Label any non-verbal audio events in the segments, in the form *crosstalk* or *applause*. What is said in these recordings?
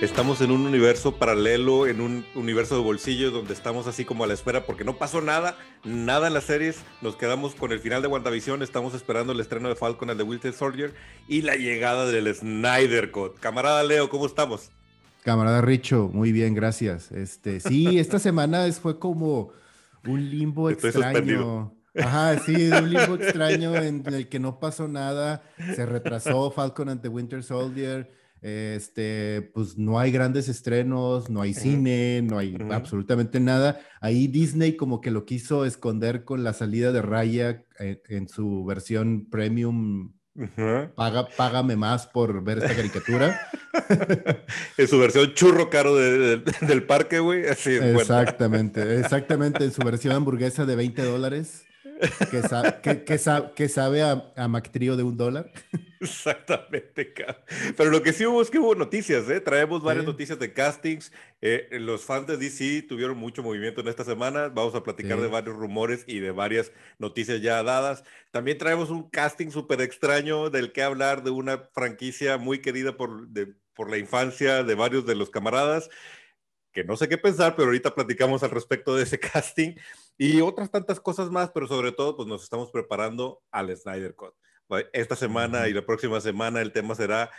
estamos en un universo paralelo, en un universo de bolsillo donde estamos así como a la espera porque no pasó nada, nada en las series. Nos quedamos con el final de WandaVision, estamos esperando el estreno de Falcon and the Winter Soldier y la llegada del Snyder Cut. Camarada Leo, ¿cómo estamos? Camarada Richo, muy bien, gracias. Este, sí, esta semana fue como un limbo extraño. Ajá, sí, un limbo extraño en el que no pasó nada. Se retrasó Falcon and the Winter Soldier este, pues no hay grandes estrenos, no hay cine, no hay absolutamente nada. Ahí Disney como que lo quiso esconder con la salida de Raya en, su versión premium. Paga, págame más por ver esta caricatura. *laughs* en su versión churro caro del parque, güey. exactamente, exactamente. En su versión hamburguesa de 20 dólares que, que, que, sabe a, a Mactrío de un dólar. *laughs* Exactamente, pero lo que sí hubo es que hubo noticias, ¿eh? Traemos varias noticias de castings. Eh, los fans de DC tuvieron mucho movimiento en esta semana. Vamos a platicar de varios rumores y de varias noticias ya dadas. También traemos un casting súper extraño del que hablar de una franquicia muy querida por, por la infancia de varios de los camaradas que no sé qué pensar, pero ahorita platicamos al respecto de ese *laughs* casting y otras tantas cosas más, pero sobre todo, pues nos estamos preparando al Snyder Cut. Esta semana y la próxima semana el tema será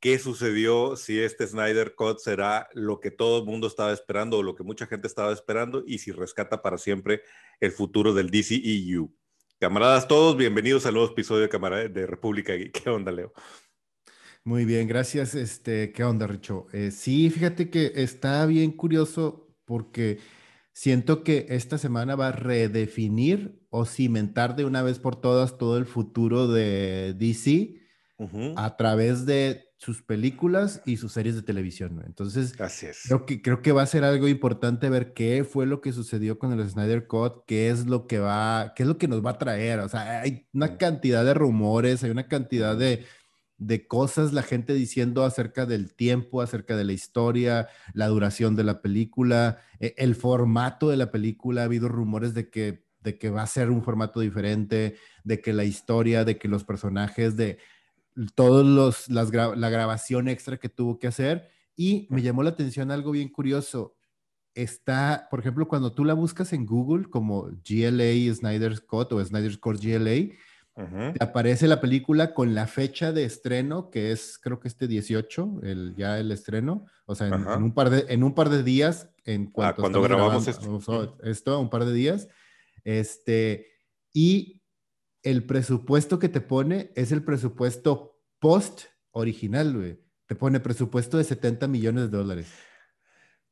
qué sucedió, si este Snyder Cut será lo que todo el mundo estaba esperando o lo que mucha gente estaba esperando y si rescata para siempre el futuro del DCEU. Camaradas todos, bienvenidos al nuevo episodio de, de República ¿Qué onda, Leo? Muy bien, gracias. Este, ¿qué onda, Richo? Eh, sí, fíjate que está bien curioso porque siento que esta semana va a redefinir o cimentar de una vez por todas todo el futuro de DC a través de sus películas y sus series de televisión. Entonces, Creo, que, creo que va a ser algo importante ver qué fue lo que sucedió con el Snyder Cut, qué es lo que va, qué es lo que nos va a traer. O sea, hay una cantidad de rumores, hay una cantidad de de cosas la gente diciendo acerca del tiempo, acerca de la historia, la duración de la película, e, el formato de la película. Ha habido rumores de que, de que va a ser un formato diferente, de que la historia, de que los personajes, de todos los, las la grabación extra que tuvo que hacer. Y me llamó la atención algo bien curioso. Está, por ejemplo, cuando tú la buscas en Google como GLA Snyder's Cut o Snyder's Cut GLA, aparece la película con la fecha de estreno, que es creo que este 18, el, ya el estreno, o sea, en, un, par de, en un par de días, en ah, cuando grabamos esto. esto, un par de días, este, y el presupuesto que te pone es el presupuesto post original, güey. Te pone presupuesto de 70 millones de dólares.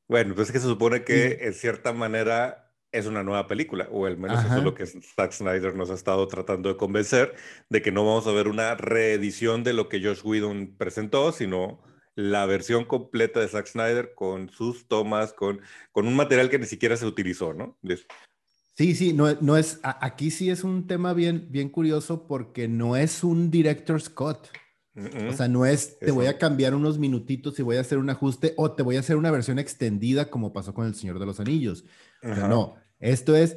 Bueno, pues es que se supone que en cierta manera es una nueva película, o al menos eso es lo que Zack Snyder nos ha estado tratando de convencer, de que no vamos a ver una reedición de lo que Josh Whedon presentó, sino la versión completa de Zack Snyder con sus tomas, con, con un material que ni siquiera se utilizó, ¿no? Sí, sí, no, no es, aquí sí es un tema bien, bien curioso porque no es un director's cut. O sea, no es, te voy a cambiar unos minutitos y voy a hacer un ajuste o te voy a hacer una versión extendida como pasó con El Señor de los Anillos. no, esto es,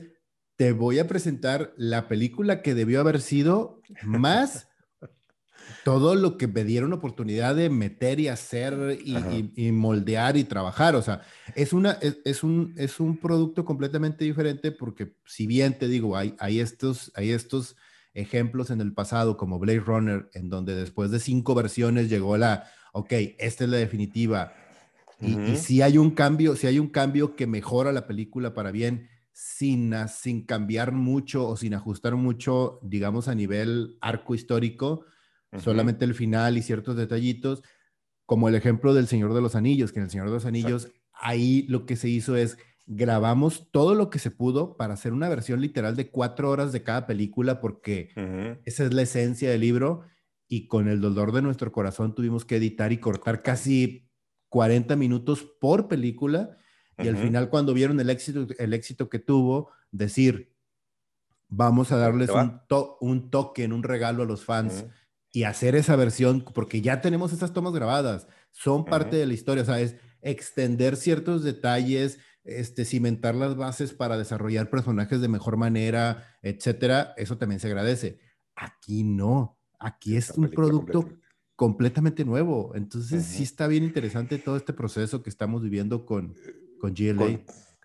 te voy a presentar la película que debió haber sido más *laughs* todo lo que me dieron oportunidad de meter y hacer y, moldear y trabajar. O sea, es, una, es, un, es un producto completamente diferente porque si bien te digo, hay, hay, estos, hay estos ejemplos en el pasado como Blade Runner, en donde después de cinco versiones llegó la, ok, esta es la definitiva. Y, si hay un cambio, si hay un cambio que mejora la película para bien, sin, sin cambiar mucho o sin ajustar mucho, digamos, a nivel arco histórico, solamente el final y ciertos detallitos, como el ejemplo del Señor de los Anillos, que en el Señor de los Anillos, ahí lo que se hizo es grabamos todo lo que se pudo para hacer una versión literal de cuatro horas de cada película, porque esa es la esencia del libro, y con el dolor de nuestro corazón tuvimos que editar y cortar casi 40 minutos por película y al final, cuando vieron el éxito, el éxito que tuvo, decir, vamos a darles un, un toque, en un regalo a los fans y hacer esa versión, porque ya tenemos esas tomas grabadas, son parte de la historia, o sea, es extender ciertos detalles, este, cimentar las bases para desarrollar personajes de mejor manera, etcétera, eso también se agradece. Aquí no, aquí es un producto completamente. nuevo. Entonces sí está bien interesante todo este proceso que estamos viviendo con, con GLA.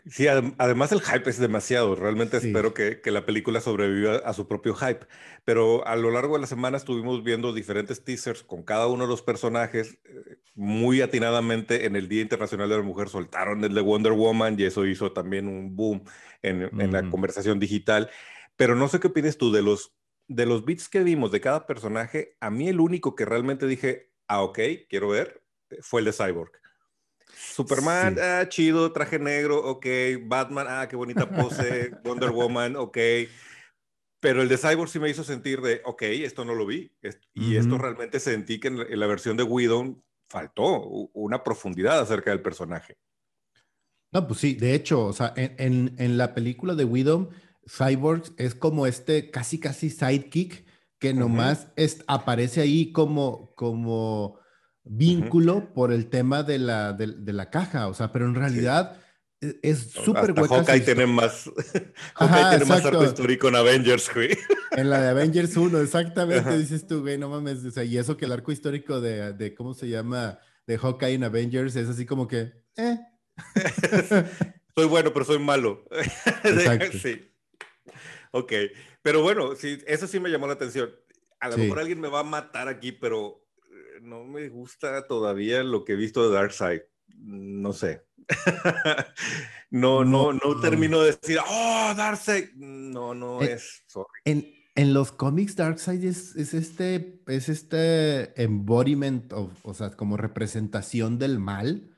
Sí, además el hype es demasiado. Realmente espero que, que, la película sobreviva a su propio hype. Pero a lo largo de la semana estuvimos viendo diferentes teasers con cada uno de los personajes. Eh, muy atinadamente en el Día Internacional de la Mujer soltaron el de Wonder Woman y eso hizo también un boom en, en la conversación digital. Pero no sé qué opinas tú de los, de los beats que vimos de cada personaje. A mí el único que realmente dije, ah, ok, quiero ver, fue el de Cyborg. Superman, ah, chido, traje negro, ok. Batman, ah, qué bonita pose. *laughs* Wonder Woman, ok. Pero el de Cyborg sí me hizo sentir de, ok, esto no lo vi. Y esto realmente sentí que en la, versión de Widow faltó una profundidad acerca del personaje. No, pues sí, de hecho, o sea, en, en, la película de Widow, Cyborg es como este casi, casi sidekick que nomás es, aparece ahí como, como vínculo por el tema de la, de, la caja, o sea, pero en realidad e, es súper hueca. Hawkeye tiene más, *laughs* Hawkeye tiene más arco histórico en Avengers, güey. En la de Avengers 1, exactamente, dices tú, güey, no mames, o sea, y eso que el arco histórico de, de, ¿cómo se llama? De Hawkeye en Avengers es así como que, eh. *laughs* soy bueno, pero soy malo. *laughs* Exacto. sí. Ok, pero bueno, sí, eso sí me llamó la atención. A lo mejor alguien me va a matar aquí, pero no me gusta todavía lo que he visto de Darkseid. No sé. *laughs* no, no, no, termino de decir, oh, Darkseid. No, no eh, es. En, en, los cómics, Darkseid es, es, este, es este embodiment, o sea, como representación del mal.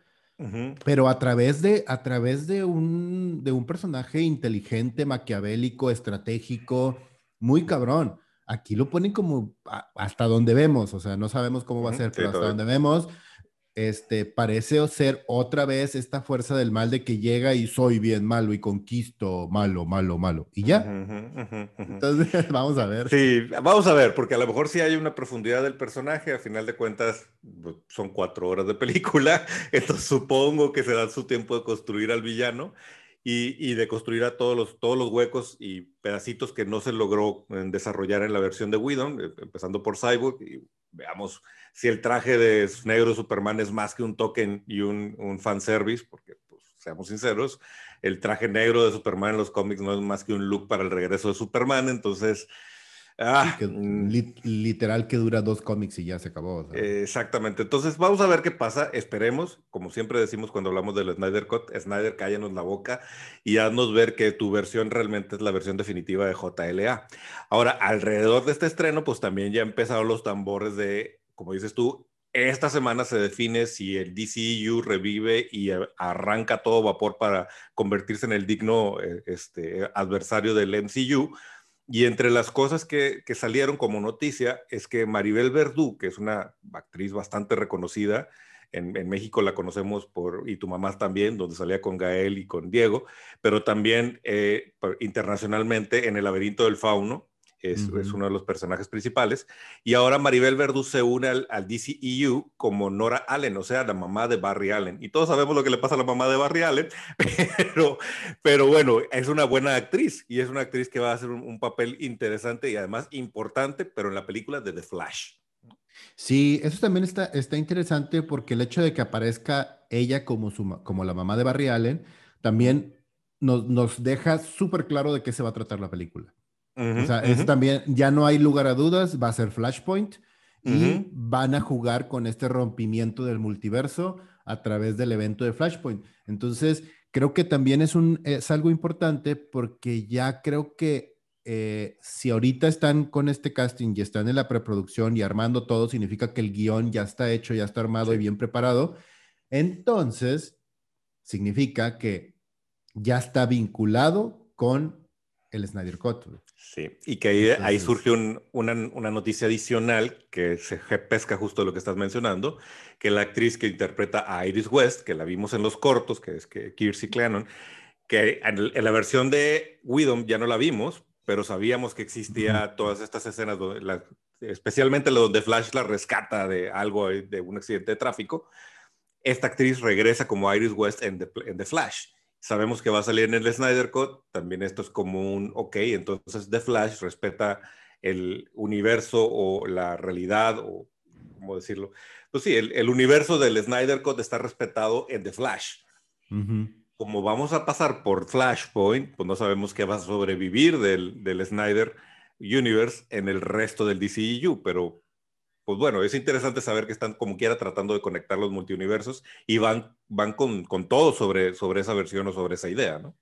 Pero a través, de, a través de, un, de un personaje inteligente, maquiavélico, estratégico, muy cabrón. Aquí lo ponen como hasta donde vemos, o sea, no sabemos cómo va a ser, pero hasta donde vemos, este, parece ser otra vez esta fuerza del mal de que llega y soy bien malo y conquisto malo, malo, malo. Y ya. Entonces, *laughs* vamos a ver. Sí, vamos a ver, porque a lo mejor sí hay una profundidad del personaje, a final de cuentas pues, son cuatro horas de película, *laughs* entonces supongo que se da su tiempo de construir al villano y, de construir a todos los, todos los huecos y pedacitos que no se logró desarrollar en la versión de Whedon, eh, empezando por Cyborg, y veamos si el traje de negro Superman es más que un token y un, un fanservice, porque, pues, seamos sinceros, el traje negro de Superman en los cómics no es más que un look para el regreso de Superman, entonces Ah, mm. literal que dura dos cómics y ya se acabó. exactamente. Entonces vamos a ver qué pasa. Esperemos, como siempre decimos cuando hablamos del Snyder Cut, Snyder, cállanos la boca y haznos ver que tu versión realmente es la versión definitiva de JLA. Ahora, alrededor de este estreno, pues también ya empezaron los tambores de, como dices tú, esta semana se define si el DCU revive y arranca todo vapor para convertirse en el digno eh, este, adversario del MCU y entre las cosas que, salieron como noticia es que Maribel Verdú, que es una actriz bastante reconocida, en, México la conocemos por, y tu mamá también, donde salía con Gael y con Diego, pero también eh, internacionalmente en El laberinto del fauno, es, uno de los personajes principales. Y ahora Maribel Verdú se une al, al, DCEU como Nora Allen, o sea, la mamá de Barry Allen. Y todos sabemos lo que le pasa a la mamá de Barry Allen, *laughs* pero, pero bueno, es una buena actriz y es una actriz que va a hacer un, papel interesante y además importante, pero en la película de The Flash. Sí, eso también está, está interesante porque el hecho de que aparezca ella como, su, como la mamá de Barry Allen también nos, nos deja súper claro de qué se va a tratar la película o sea, eso también ya no hay lugar a dudas, va a ser Flashpoint y van a jugar con este rompimiento del multiverso a través del evento de Flashpoint. Entonces, creo que también es, un, es algo importante porque ya creo que eh, si ahorita están con este casting y están en la preproducción y armando todo, significa que el guion ya está hecho, ya está armado y bien preparado. Entonces, significa que ya está vinculado con el Snyder Cut. Sí, y que ahí, ahí surge una, una, noticia adicional que se pesca justo de lo que estás mencionando, que la actriz que interpreta a Iris West, que la vimos en los cortos, que es que Kirsty Clannon, que en, la versión de Widom ya no la vimos, pero sabíamos que existía todas estas escenas, donde especialmente lo donde Flash la rescata de algo, de un accidente de tráfico. Esta actriz regresa como Iris West en en The Flash sabemos que va a salir en el Snyder Cut, también esto es como un, ok, entonces The Flash respeta el universo o la realidad o ¿cómo decirlo? Pues sí, el, universo del Snyder Cut está respetado en The Flash. Como vamos a pasar por Flashpoint, pues no sabemos qué va a sobrevivir del, del Snyder Universe en el resto del DCEU, pero pues bueno, es interesante saber que están como quiera tratando de conectar los multiuniversos y van, van con, con todo sobre, sobre esa versión o sobre esa idea, ¿no?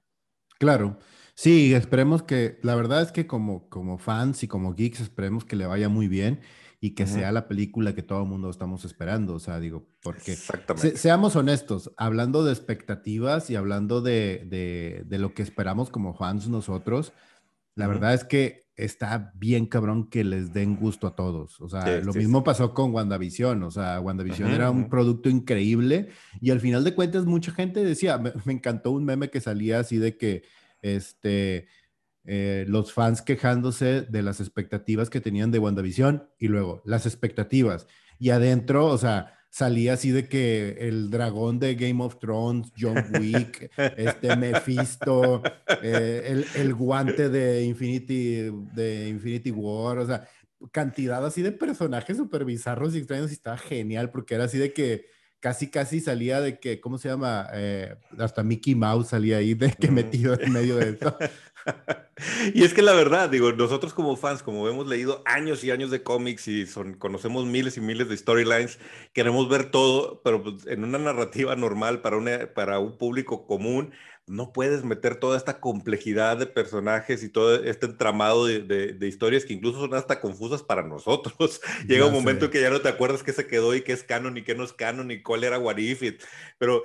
Claro. Sí, esperemos que, la verdad es que como, como fans y como geeks, esperemos que le vaya muy bien y que sea la película que todo el mundo estamos esperando. O sea, digo, porque seamos honestos, hablando de expectativas y hablando de, de, de, lo que esperamos como fans nosotros, la verdad es que está bien cabrón que les den gusto a todos. O sea, lo mismo pasó con WandaVision. O sea, WandaVision era un producto increíble y al final de cuentas mucha gente decía, me, encantó un meme que salía así de que, este, eh, los fans quejándose de las expectativas que tenían de WandaVision y luego las expectativas. Y adentro, o sea, salía así de que el dragón de Game of Thrones, John Wick, este Mephisto, eh, el, el, guante de Infinity, de Infinity War, o sea, cantidad así de personajes súper bizarros y extraños y estaba genial porque era así de que casi casi salía de que, ¿cómo se llama? Eh, hasta Mickey Mouse salía ahí de que metido en medio de eso. *laughs* y es que la verdad, digo, nosotros como fans, como hemos leído años y años de cómics y son, conocemos miles y miles de storylines, queremos ver todo, pero pues, en una narrativa normal para, una, para un público común, no puedes meter toda esta complejidad de personajes y todo este entramado de, de, historias que incluso son hasta confusas para nosotros. *laughs* Llega un momento que ya no te acuerdas qué se quedó y qué es canon y qué no es canon y cuál era Warifit, pero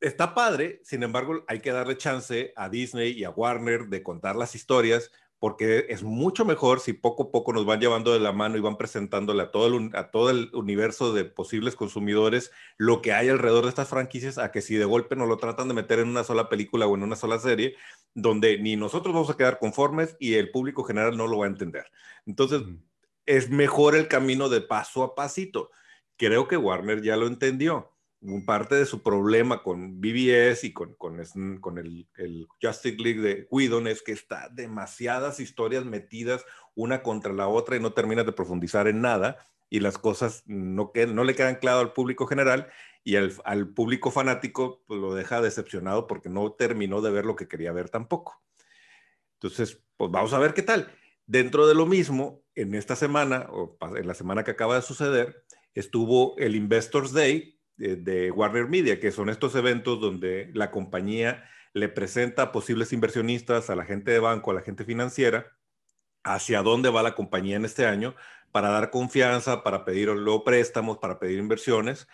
está padre, sin embargo, hay que darle chance a Disney y a Warner de contar las historias, porque es mucho mejor si poco a poco nos van llevando de la mano y van presentándole a todo el, a todo el universo de posibles consumidores lo que hay alrededor de estas franquicias, a que si de golpe nos lo tratan de meter en una sola película o en una sola serie, donde ni nosotros vamos a quedar conformes y el público general no lo va a entender. Entonces, es mejor el camino de paso a pasito. Creo que Warner ya lo entendió parte de su problema con BBS y con, con, el, el, Justice League de Whedon es que está demasiadas historias metidas una contra la otra y no termina de profundizar en nada y las cosas no, no le quedan claras al público general y al, al público fanático pues, lo deja decepcionado porque no terminó de ver lo que quería ver tampoco. Entonces, pues vamos a ver qué tal. Dentro de lo mismo, en esta semana, o en la semana que acaba de suceder, estuvo el Investors Day, de, Warner Media, que son estos eventos donde la compañía le presenta a posibles inversionistas, a la gente de banco, a la gente financiera, hacia dónde va la compañía en este año para dar confianza, para pedir luego préstamos, para pedir inversiones.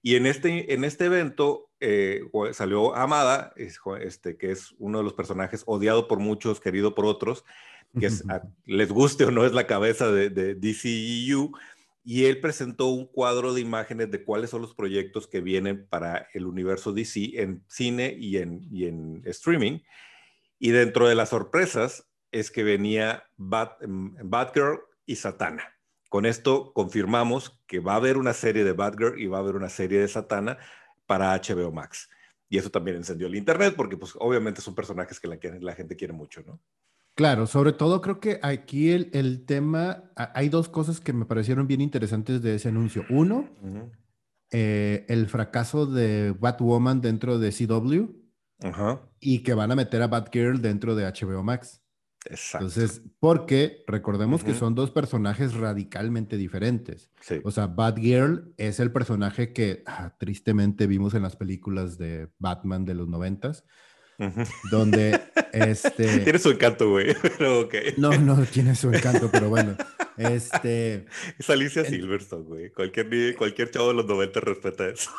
Y en este, en este evento eh, salió Amada, este, que es uno de los personajes odiado por muchos, querido por otros, que les guste o no es la cabeza de, de DCEU, y él presentó un cuadro de imágenes de cuáles son los proyectos que vienen para el universo DC en cine y en, en streaming. Y dentro de las sorpresas es que venía mm, Batgirl y Satana. Con esto confirmamos que va a haber una serie de Batgirl y va a haber una serie de Satana para HBO Max. Y eso también encendió el internet porque pues obviamente son personajes que la, la gente quiere mucho, ¿no? Claro, sobre todo creo que aquí el, el, tema, hay dos cosas que me parecieron bien interesantes de ese anuncio. Uno, eh, el fracaso de Batwoman dentro de CW y que van a meter a Batgirl dentro de HBO Max. Exacto. Entonces, porque recordemos que son dos personajes radicalmente diferentes. O sea, Batgirl es el personaje que ah, tristemente vimos en las películas de Batman de los noventas donde *laughs* este... Tiene su encanto, güey, *laughs* pero No, no tiene su encanto, pero bueno, este... *laughs* Es Alicia Silverstone, güey. Cualquier, cualquier chavo de los 90 respeta eso.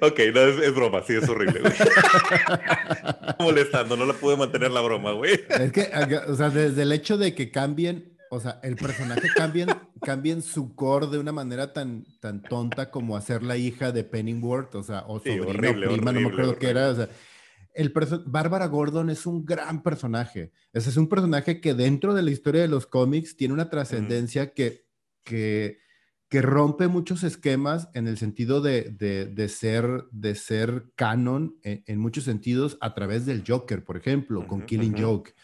ok, no, es, broma, sí, es horrible, güey. molestando, no la pude mantener la broma, güey. Es que, o sea, desde el hecho de que cambien o sea, el personaje *laughs* cambien, cambien su core de una manera tan, tan tonta como hacer la hija de Pennyworth, o sea, o sobrino, horrible, prima, no me acuerdo qué era, o sea, el Bárbara Gordon es un gran personaje. Ese es un personaje que dentro de la historia de los cómics tiene una trascendencia que, que, que, rompe muchos esquemas en el sentido de, de, ser, de ser canon en, muchos sentidos a través del Joker, por ejemplo, con Killing Joke.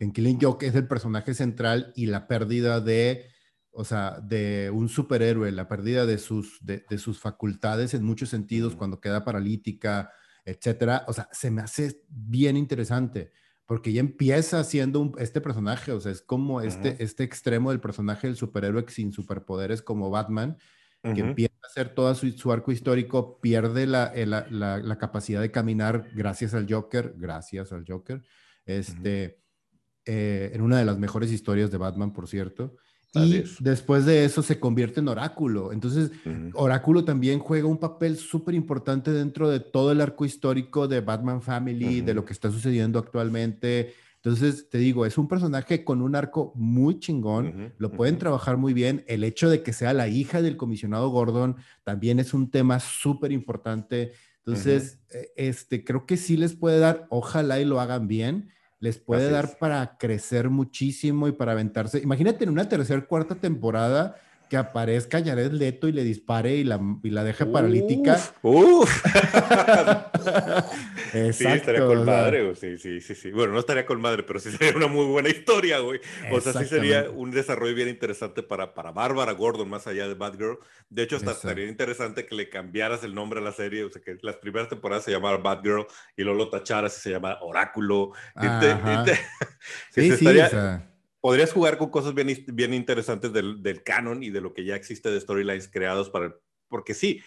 En Killing Joke es el personaje central y la pérdida de o sea, de un superhéroe, la pérdida de sus, de, sus facultades en muchos sentidos, cuando queda paralítica, etcétera, o sea, se me hace bien interesante, porque ya empieza siendo un, este personaje, o sea, es como este, este extremo del personaje del superhéroe sin superpoderes como Batman, que empieza a hacer todo su, arco histórico, pierde la, la, la, capacidad de caminar gracias al Joker, gracias al Joker, este, eh, en una de las mejores historias de Batman, por cierto. Y después de eso se convierte en Oráculo. Entonces, Oráculo también juega un papel súper importante dentro de todo el arco histórico de Batman Family, de lo que está sucediendo actualmente. Entonces, te digo, es un personaje con un arco muy chingón, lo pueden trabajar muy bien. El hecho de que sea la hija del comisionado Gordon también es un tema súper importante. Entonces, e, este, creo que sí les puede dar, ojalá y lo hagan bien les puede dar para crecer muchísimo y para aventarse. Imagínate en una tercera, cuarta temporada que aparezca Jared Leto y le dispare y la, y la deje paralítica. Uf. *laughs* sí, estaría con madre, Sí, sí, sí, sí. Bueno, no estaría con madre, pero sí sería una muy buena historia, güey. O sea, sí sería un desarrollo bien interesante para, para Bárbara Gordon, más allá de Batgirl. De hecho, hasta estaría interesante que le cambiaras el nombre a la serie, o sea, que las primeras temporadas se llamara Batgirl y luego lo tacharas y se llama Oráculo. *laughs* sí, sí, o sea podrías jugar con cosas bien, bien interesantes del, del, canon y de lo que ya existe de storylines creados para... Porque sí,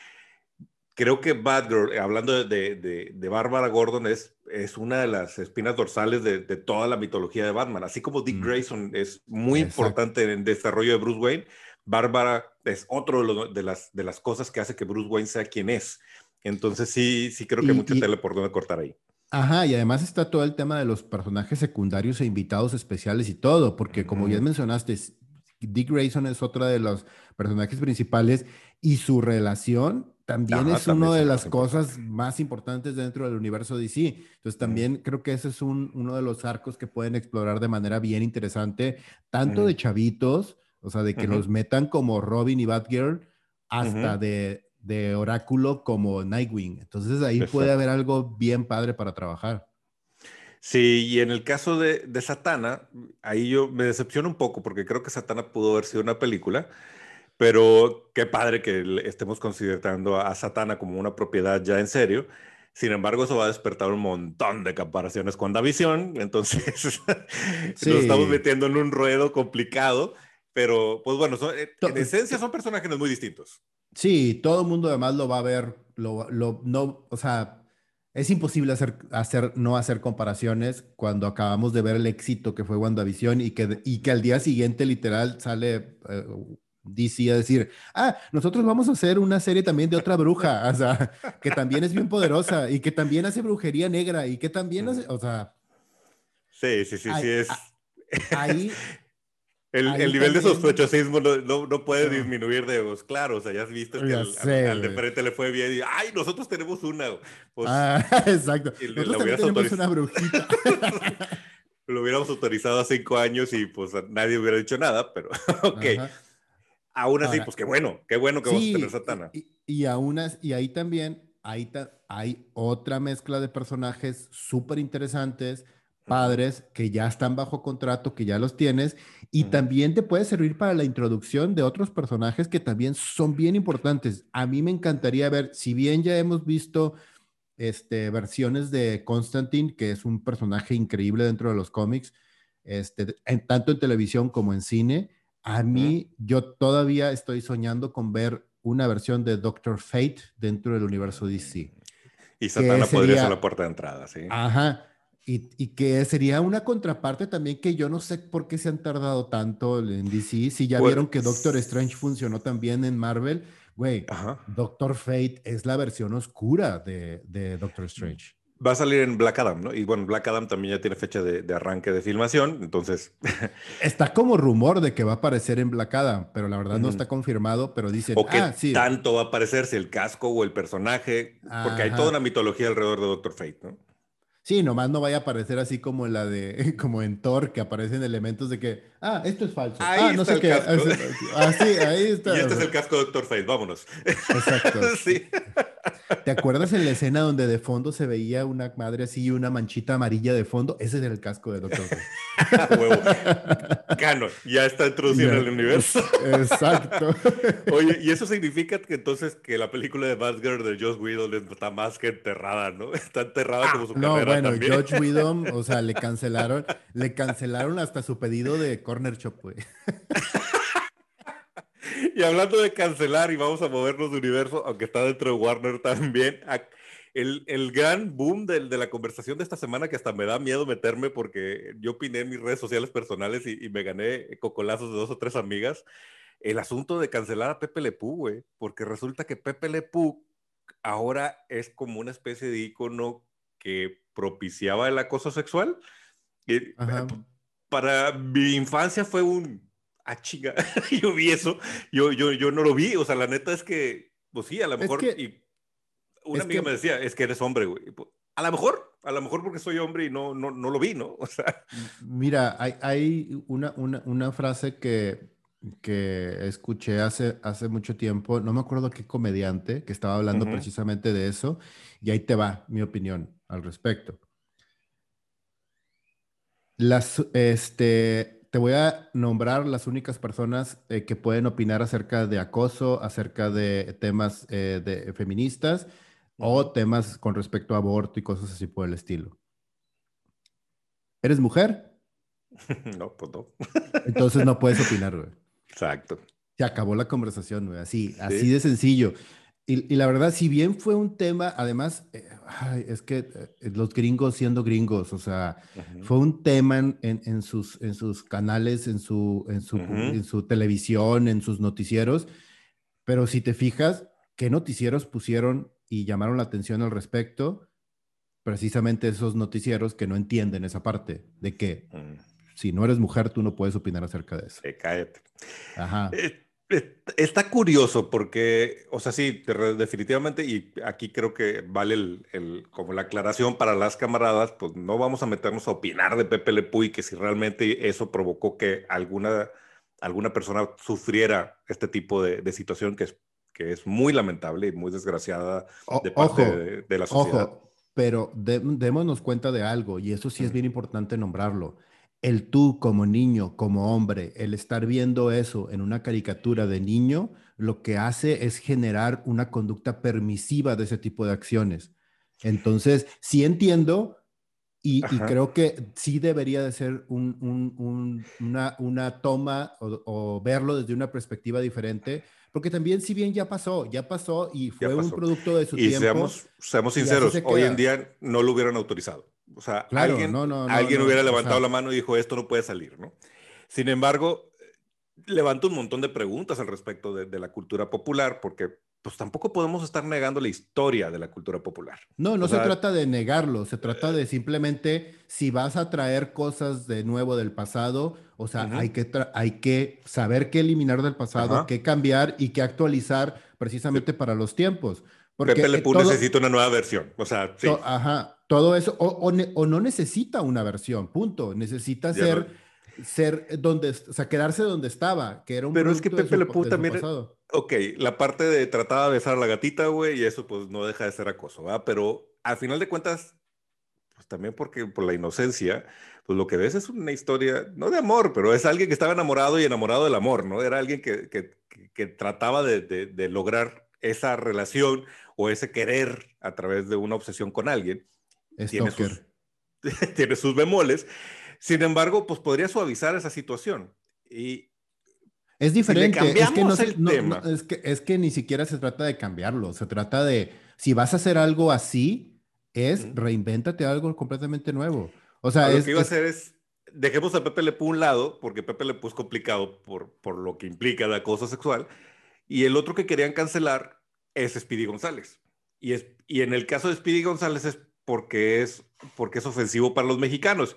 creo que Batgirl, hablando de, de, de Bárbara Gordon, es, es una de las espinas dorsales de, de toda la mitología de Batman. Así como Dick mm. Grayson es muy importante en el desarrollo de Bruce Wayne, Bárbara es otro de, las, de las cosas que hace que Bruce Wayne sea quien es. Entonces sí, sí creo que hay mucha tele por donde cortar ahí. Ajá, y además está todo el tema de los personajes secundarios e invitados especiales y todo, porque como bien mencionaste, Dick Grayson es otro de los personajes principales y su relación también es una de las cosas más importantes dentro del universo DC. Entonces también creo que ese es un, uno de los arcos que pueden explorar de manera bien interesante, tanto de chavitos, o sea, de que los metan como Robin y Batgirl, hasta de de Oráculo como Nightwing. Entonces ahí puede haber algo bien padre para trabajar. Sí, y en el caso de, de, Satana, ahí yo me decepciono un poco porque creo que Satana pudo haber sido una película, pero qué padre que estemos considerando a, Satana como una propiedad ya en serio. Sin embargo, eso va a despertar un montón de comparaciones con Davisión, entonces *laughs* nos estamos metiendo en un ruedo complicado, pero pues bueno, eh, en esencia son personajes muy distintos. Sí, todo el mundo además lo va a ver, lo, lo, no, o sea, es imposible hacer, hacer, no hacer comparaciones cuando acabamos de ver el éxito que fue WandaVision y que, y que al día siguiente literal sale eh, DC a decir, ah, nosotros vamos a hacer una serie también de otra bruja, o sea, que también es bien poderosa y que también hace brujería negra y que también hace, o sea... Sí, sí, sí, sí, es... *laughs* Ahí, El, nivel de sospechosismo no, no, puede disminuir de vos, claro, o sea, ya has visto que al, de frente le fue bien y, ay, nosotros tenemos una. Pues, ah, *laughs* exacto. nosotros tenemos una brujita. *laughs* lo hubiéramos autorizado hace cinco años y pues nadie hubiera dicho nada, pero ok. Aún así, pues qué bueno, qué bueno que vamos a tener Satana. Y, y, aún y ahí también hay, hay otra mezcla de personajes súper interesantes padres que ya están bajo contrato, que ya los tienes, y también te puede servir para la introducción de otros personajes que también son bien importantes. A mí me encantaría ver, si bien ya hemos visto este, versiones de Constantine, que es un personaje increíble dentro de los cómics, este, tanto en televisión como en cine, a mí yo todavía estoy soñando con ver una versión de Doctor Fate dentro del universo DC. Y Satana podría ser la puerta de entrada, sí. Ajá y, que sería una contraparte también que yo no sé por qué se han tardado tanto en DC. Si ya vieron que Doctor Strange funcionó también en Marvel, güey, Doctor Fate es la versión oscura de, de, Doctor Strange. Va a salir en Black Adam, ¿no? Y bueno, Black Adam también ya tiene fecha de, de arranque de filmación, entonces... *laughs* está como rumor de que va a aparecer en Black Adam, pero la verdad no está confirmado, pero dicen... O que ah, sí. tanto va a aparecer, si el casco o el personaje, porque hay toda una mitología alrededor de Doctor Fate, ¿no? Sí, nomás no vaya a aparecer así como en la de, *laughs* como en Thor, que aparecen elementos de que, ah, esto es falso. Ahí ah, no sé qué. Ah, sí, ahí *laughs* está. Y este es el casco de Doctor Fate, vámonos. Exacto. *laughs* sí. ¿Te acuerdas en la escena donde de fondo se veía una madre así y una manchita amarilla de fondo? Ese era el casco de Doctor Huevo. Cano, ya está introducido en el universo. Exacto. Oye, y eso significa que entonces que la película de Batgirl de Josh Whedon está más que enterrada, ¿no? Está enterrada como su no, carrera bueno, también. George Whedon, o sea, le cancelaron, le cancelaron hasta su pedido de Corner Shop, güey. Y hablando de cancelar y vamos a movernos de universo, aunque está dentro de Warner también, el, el gran boom de, de, la conversación de esta semana que hasta me da miedo meterme porque yo opiné en mis redes sociales personales y, y me gané cocolazos de dos o tres amigas, el asunto de cancelar a Pepe Le Pú, güey, porque resulta que Pepe Le Pú ahora es como una especie de icono que propiciaba el acoso sexual. Y, para mi infancia fue un ah, chinga, *laughs* yo vi eso, yo, yo, yo no lo vi, o sea, la neta es que, pues sí, a lo mejor, que, y una amiga que, me decía, es que eres hombre, güey. A lo mejor, a lo mejor porque soy hombre y no, no, no lo vi, ¿no? *laughs* O sea. Mira, hay, hay una, una, una, frase que, que escuché hace, hace mucho tiempo, no me acuerdo qué comediante, que estaba hablando uh -huh. precisamente de eso, y ahí te va mi opinión al respecto. Las, este, te voy a nombrar las únicas personas eh, que pueden opinar acerca de acoso, acerca de temas eh, de feministas o temas con respecto a aborto y cosas así por el estilo. ¿Eres mujer? *laughs* No, pues no. Entonces no puedes *laughs* opinar, güey. Exacto. Se acabó la conversación, güey. Así, sí. así de sencillo. Y, y, la verdad, si bien fue un tema, además, eh, ay, es que eh, los gringos siendo gringos, o sea, -huh. fue un tema en, en, en, sus, en sus canales, en su, en, su, en su televisión, en sus noticieros. Pero si te fijas, ¿qué noticieros pusieron y llamaron la atención al respecto? Precisamente esos noticieros que no entienden esa parte de que uh -huh. si no eres mujer, tú no puedes opinar acerca de eso. Eh, cállate. Ajá. Eh, Está curioso porque, o sea, sí, definitivamente, y aquí creo que vale el, el, como la aclaración para las camaradas, pues no vamos a meternos a opinar de Pepe Le Puy, que si realmente eso provocó que alguna, alguna persona sufriera este tipo de, de situación que es, que es muy lamentable y muy desgraciada de parte ojo, de, de, la sociedad. Ojo, pero de, démonos cuenta de algo, y eso sí es bien importante nombrarlo el tú como niño, como hombre, el estar viendo eso en una caricatura de niño, lo que hace es generar una conducta permisiva de ese tipo de acciones. Entonces, sí entiendo y, y creo que sí debería de ser un, un, un, una, una, toma o, o, verlo desde una perspectiva diferente, porque también si bien ya pasó, ya pasó y fue pasó. un producto de su y tiempo. Seamos, seamos sinceros, hoy en día no lo hubieran autorizado. O sea, claro, alguien, no, no, no, alguien hubiera levantado o sea, la mano y dijo, esto no puede salir, ¿no? Sin embargo, levanta un montón de preguntas al respecto de, de, la cultura popular, porque pues tampoco podemos estar negando la historia de la cultura popular. No, no o se sea, trata de negarlo, se trata de simplemente si vas a traer cosas de nuevo del pasado, o sea, uh -huh. hay, que hay que saber qué eliminar del pasado, uh -huh. qué cambiar y qué actualizar precisamente sí. para los tiempos. Porque Pepe Le Pú todo, necesita una nueva versión, o sea, sí. Ajá, todo eso, o, o, o, no necesita una versión, punto. Necesita ya ser, no. ser donde, o sea, quedarse donde estaba, que era un Pero es que Pepe Le Pú también, ok, la parte de trataba de besar a la gatita, güey, y eso pues no deja de ser acoso, ¿verdad? Pero al final de cuentas, pues también porque por la inocencia, pues lo que ves es una historia, no de amor, pero es alguien que estaba enamorado y enamorado del amor, ¿no? Era alguien que, que, que, que trataba de, de, de lograr esa relación o ese querer a través de una obsesión con alguien. Tiene sus, *laughs* tiene sus, bemoles. Sin embargo, pues podría suavizar esa situación. Y es diferente. Si es, que no se, no, no, es, que, es que ni siquiera se trata de cambiarlo. Se trata de, si vas a hacer algo así, es -huh. reinvéntate algo completamente nuevo. O sea, a es, lo que iba a hacer es, dejemos a Pepe Le Pú un lado, porque Pepe Le Pú es complicado por, por lo que implica la acoso sexual. Y el otro que querían cancelar es Speedy González. Y, es, y en el caso de Speedy González es porque es, porque es ofensivo para los mexicanos.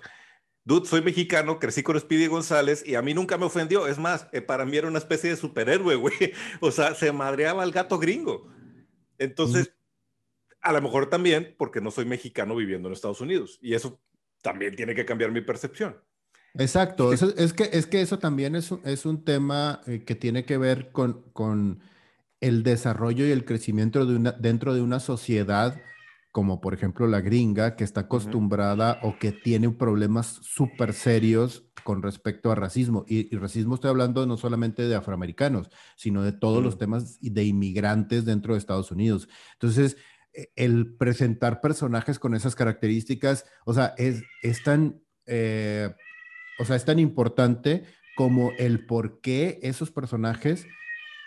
Dude, soy mexicano, crecí con Speedy González y a mí nunca me ofendió. Es más, eh, para mí era una especie de superhéroe, güey. *laughs* O sea, se madreaba al gato gringo. Entonces, mm. a lo mejor también porque no soy mexicano viviendo en Estados Unidos. Y eso también tiene que cambiar mi percepción. Exacto. Eso, es, que, es que eso también es, es un tema eh, que tiene que ver con, con el desarrollo y el crecimiento de una, dentro de una sociedad como por ejemplo la gringa, que está acostumbrada o que tiene problemas súper serios con respecto a racismo. Y, racismo estoy hablando no solamente de afroamericanos, sino de todos los temas de inmigrantes dentro de Estados Unidos. Entonces, e, el presentar personajes con esas características, o sea, es, es tan, eh, o sea, es tan importante como el por qué esos personajes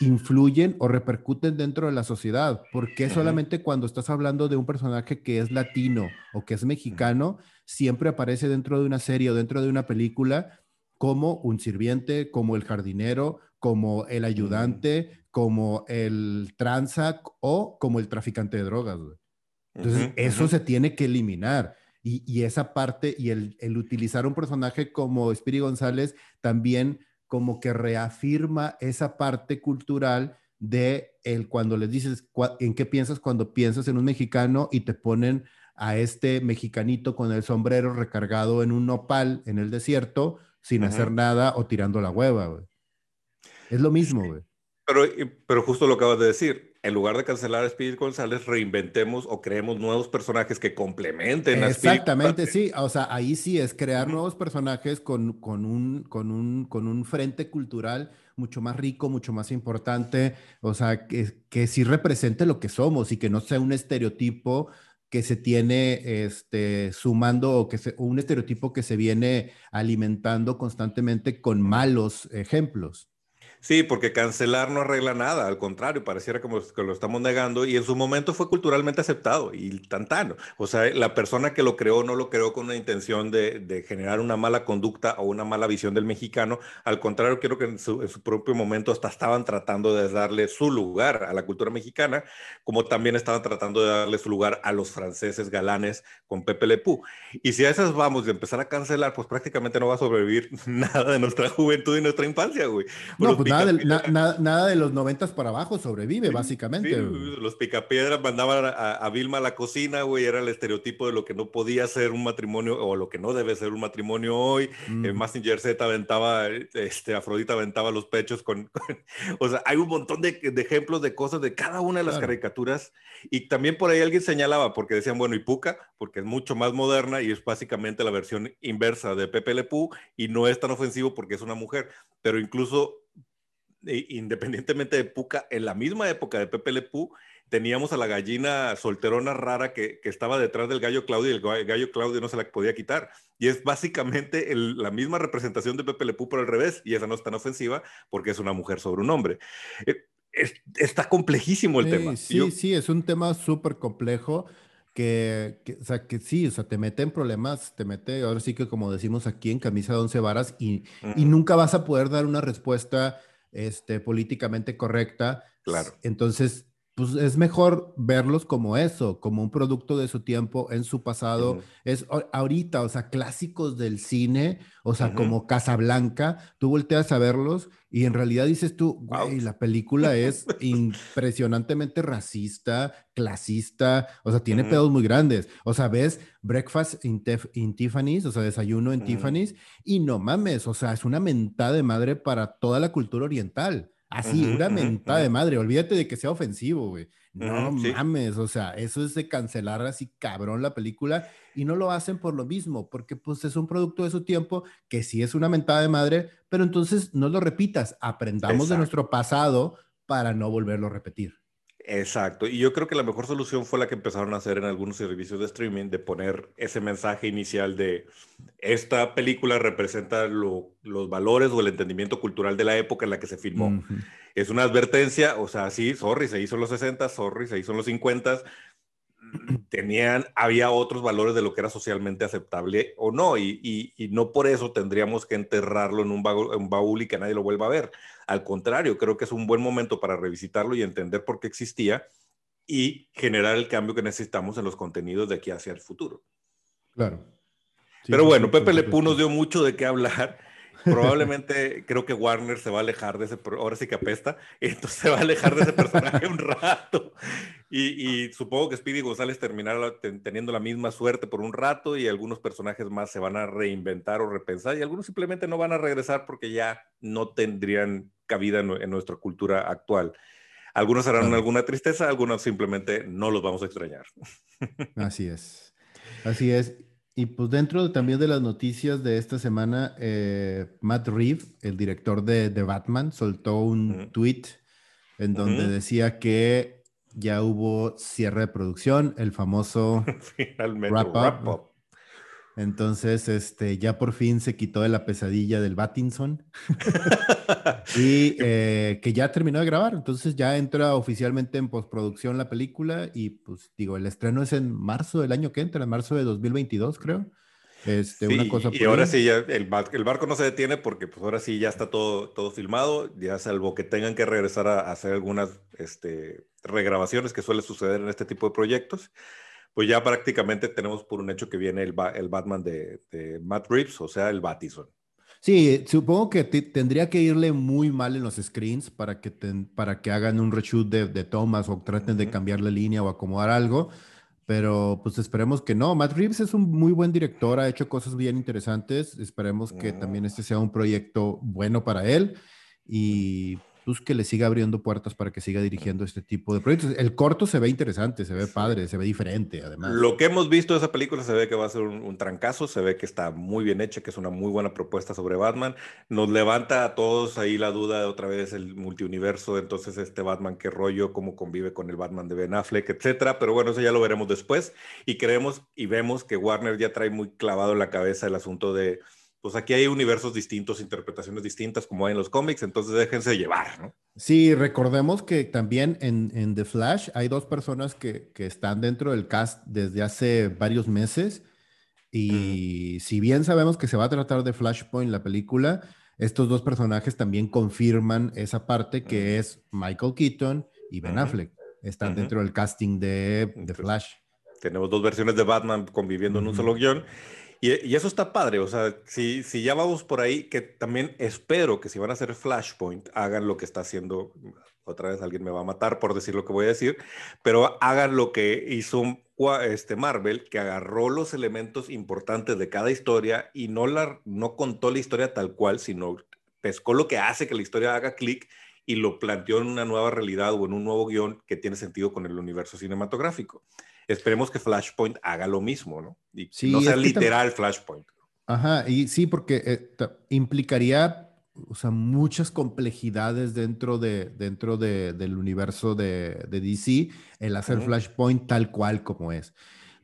influyen o repercuten dentro de la sociedad. porque solamente cuando estás hablando de un personaje que es latino o que es mexicano, siempre aparece dentro de una serie o dentro de una película como un sirviente, como el jardinero, como el ayudante, como el tranza o como el traficante de drogas? Entonces, eso se tiene que eliminar. Y, esa parte y el, el utilizar un personaje como Spiri González también como que reafirma esa parte cultural de el cuando les dices en qué piensas cuando piensas en un mexicano y te ponen a este mexicanito con el sombrero recargado en un nopal en el desierto sin hacer nada o tirando la hueva, Es lo mismo, güey. Pero, pero justo lo acabas de decir, en lugar de cancelar a Spirit González, reinventemos o creemos nuevos personajes que complementen a Exactamente, sí. O sea, ahí sí es crear nuevos personajes con, con, un, con, un, con un frente cultural mucho más rico, mucho más importante. O sea, que, que sí represente lo que somos y que no sea un estereotipo que se tiene este, sumando o que se, un estereotipo que se viene alimentando constantemente con malos ejemplos. Sí, porque cancelar no arregla nada, al contrario, pareciera como que lo estamos negando y en su momento fue culturalmente aceptado y tantano. O sea, la persona que lo creó no lo creó con una intención de, generar una mala conducta o una mala visión del mexicano. Al contrario, creo que en su, propio momento hasta estaban tratando de darle su lugar a la cultura mexicana, como también estaban tratando de darle su lugar a los franceses galanes con Pepe Le Pew. Y si a esas vamos de empezar a cancelar, pues prácticamente no va a sobrevivir *laughs* nada de nuestra juventud y nuestra infancia, güey. No, pues nada, de, los noventas para abajo sobrevive, básicamente. los picapiedras mandaban a, Vilma a la cocina, güey, era el estereotipo de lo que no podía ser un matrimonio o lo que no debe ser un matrimonio hoy. Mm. Massinger Z aventaba, este, Afrodita aventaba los pechos con, *laughs* o sea, hay un montón de, ejemplos de cosas de cada una de las caricaturas. Y también por ahí alguien señalaba, porque decían, bueno, y Puka, porque es mucho más moderna y es básicamente la versión inversa de Pepe Le Pú y no es tan ofensivo porque es una mujer, pero incluso independientemente de Puca, en la misma época de Pepe Le Pú, teníamos a la gallina solterona rara que, estaba detrás del gallo Claudio y el gallo Claudio no se la podía quitar. Y es básicamente la misma representación de Pepe Le Pú por el revés, y esa no es tan ofensiva porque es una mujer sobre un hombre. Eh, está complejísimo el tema. Sí, sí, es un tema súper complejo. Que, o sea, que sí, o sea, te mete en problemas, te mete, ahora sí que como decimos aquí, en camisa de once varas y, y nunca vas a poder dar una respuesta este, políticamente correcta. Claro. Entonces, pues es mejor verlos como eso, como un producto de su tiempo, en su pasado. Es ahorita, o sea, clásicos del cine, o sea, como Casablanca, tú volteas a verlos y en realidad dices tú, güey, la película es *laughs* impresionantemente racista, clasista, o sea, tiene pedos muy grandes. O sea, ves Breakfast in, Tiffany's, o sea, desayuno en Tiffany's, y no mames, o sea, es una mentada de madre para toda la cultura oriental. Así, una mentada de madre. Olvídate de que sea ofensivo, güey. No mames, o sea, eso es de cancelar así cabrón la película y no lo hacen por lo mismo, porque pues es un producto de su tiempo que sí es una mentada de madre, pero entonces no lo repitas, aprendamos de nuestro pasado para no volverlo a repetir. Exacto, y yo creo que la mejor solución fue la que empezaron a hacer en algunos servicios de streaming, de poner ese mensaje inicial de esta película representa los valores o el entendimiento cultural de la época en la que se filmó. Es una advertencia, o sea, sí, sorry, se hizo en los 60, sorry, se hizo en los 50, *clears throat* tenían, había otros valores de lo que era socialmente aceptable o no, y, no por eso tendríamos que enterrarlo en un, baúl, y que nadie lo vuelva a ver. Al contrario, creo que es un buen momento para revisitarlo y entender por qué existía y generar el cambio que necesitamos en los contenidos de aquí hacia el futuro. Claro. Pero bueno, Pepe Le nos dio mucho de qué hablar probablemente creo que Warner se va a alejar de ese, ahora sí que apesta, *laughs* entonces se va a alejar de ese personaje un rato. Y, supongo que Speedy González terminará teniendo la misma suerte por un rato y algunos personajes más se van a reinventar o repensar y algunos simplemente no van a regresar porque ya no tendrían cabida en, nuestra cultura actual. Algunos harán alguna tristeza, algunos simplemente no los vamos a extrañar. Así es. Así es. Y pues dentro también de las noticias de esta semana, eh, Matt Reeves, el director de, de Batman, soltó un tweet en donde decía que ya hubo cierre de producción, el famoso *laughs* Finalmente, wrap up. Entonces, este, ya por fin se quitó de la pesadilla del Battinson *laughs* y eh, que ya terminó de grabar. Entonces ya entra oficialmente en postproducción la película y pues digo, el estreno es en marzo del año que entra, en marzo de 2022 creo. Este, una cosa y ahora sí, ya el, el, barco no se detiene porque pues ahora sí ya está todo, todo filmado, ya salvo que tengan que regresar a, a hacer algunas este, regrabaciones que suele suceder en este tipo de proyectos pues ya prácticamente tenemos por un hecho que viene el, el Batman de, Matt Reeves, o sea, el Batison. Sí, supongo que tendría que irle muy mal en los screens para que, para que hagan un reshoot de, de Thomas o traten de cambiar la línea o acomodar algo, pero pues esperemos que no. Matt Reeves es un muy buen director, ha hecho cosas bien interesantes, esperemos que también este sea un proyecto bueno para él y pues que le siga abriendo puertas para que siga dirigiendo este tipo de proyectos. El corto se ve interesante, se ve padre, se ve diferente, además. Lo que hemos visto de esa película se ve que va a ser un, trancazo, se ve que está muy bien hecha, que es una muy buena propuesta sobre Batman. Nos levanta a todos ahí la duda de otra vez el multiuniverso, entonces este Batman, qué rollo, cómo convive con el Batman de Ben Affleck, etcétera. Pero bueno, eso ya lo veremos después. Y creemos y vemos que Warner ya trae muy clavado en la cabeza el asunto de pues aquí hay universos distintos, interpretaciones distintas como hay en los cómics, entonces déjense llevar, ¿no? Sí, recordemos que también en, en The Flash hay dos personas que, que, están dentro del cast desde hace varios meses y si bien sabemos que se va a tratar de Flashpoint la película, estos dos personajes también confirman esa parte que es Michael Keaton y Ben Affleck. Están dentro del casting de The Flash. Tenemos dos versiones de Batman conviviendo en un solo guion. Y, eso está padre, o sea, si, si ya vamos por ahí, que también espero que si van a hacer Flashpoint, hagan lo que está haciendo, otra vez alguien me va a matar por decir lo que voy a decir, pero hagan lo que hizo este Marvel, que agarró los elementos importantes de cada historia y no, la, no contó la historia tal cual, sino pescó lo que hace que la historia haga clic y lo planteó en una nueva realidad o en un nuevo guion que tiene sentido con el universo cinematográfico esperemos que Flashpoint haga lo mismo, ¿no? Y no sea literal Flashpoint. Ajá, y sí, porque eh, implicaría, o sea, muchas complejidades dentro, de, dentro de, del universo de, de, DC, el hacer Flashpoint tal cual como es.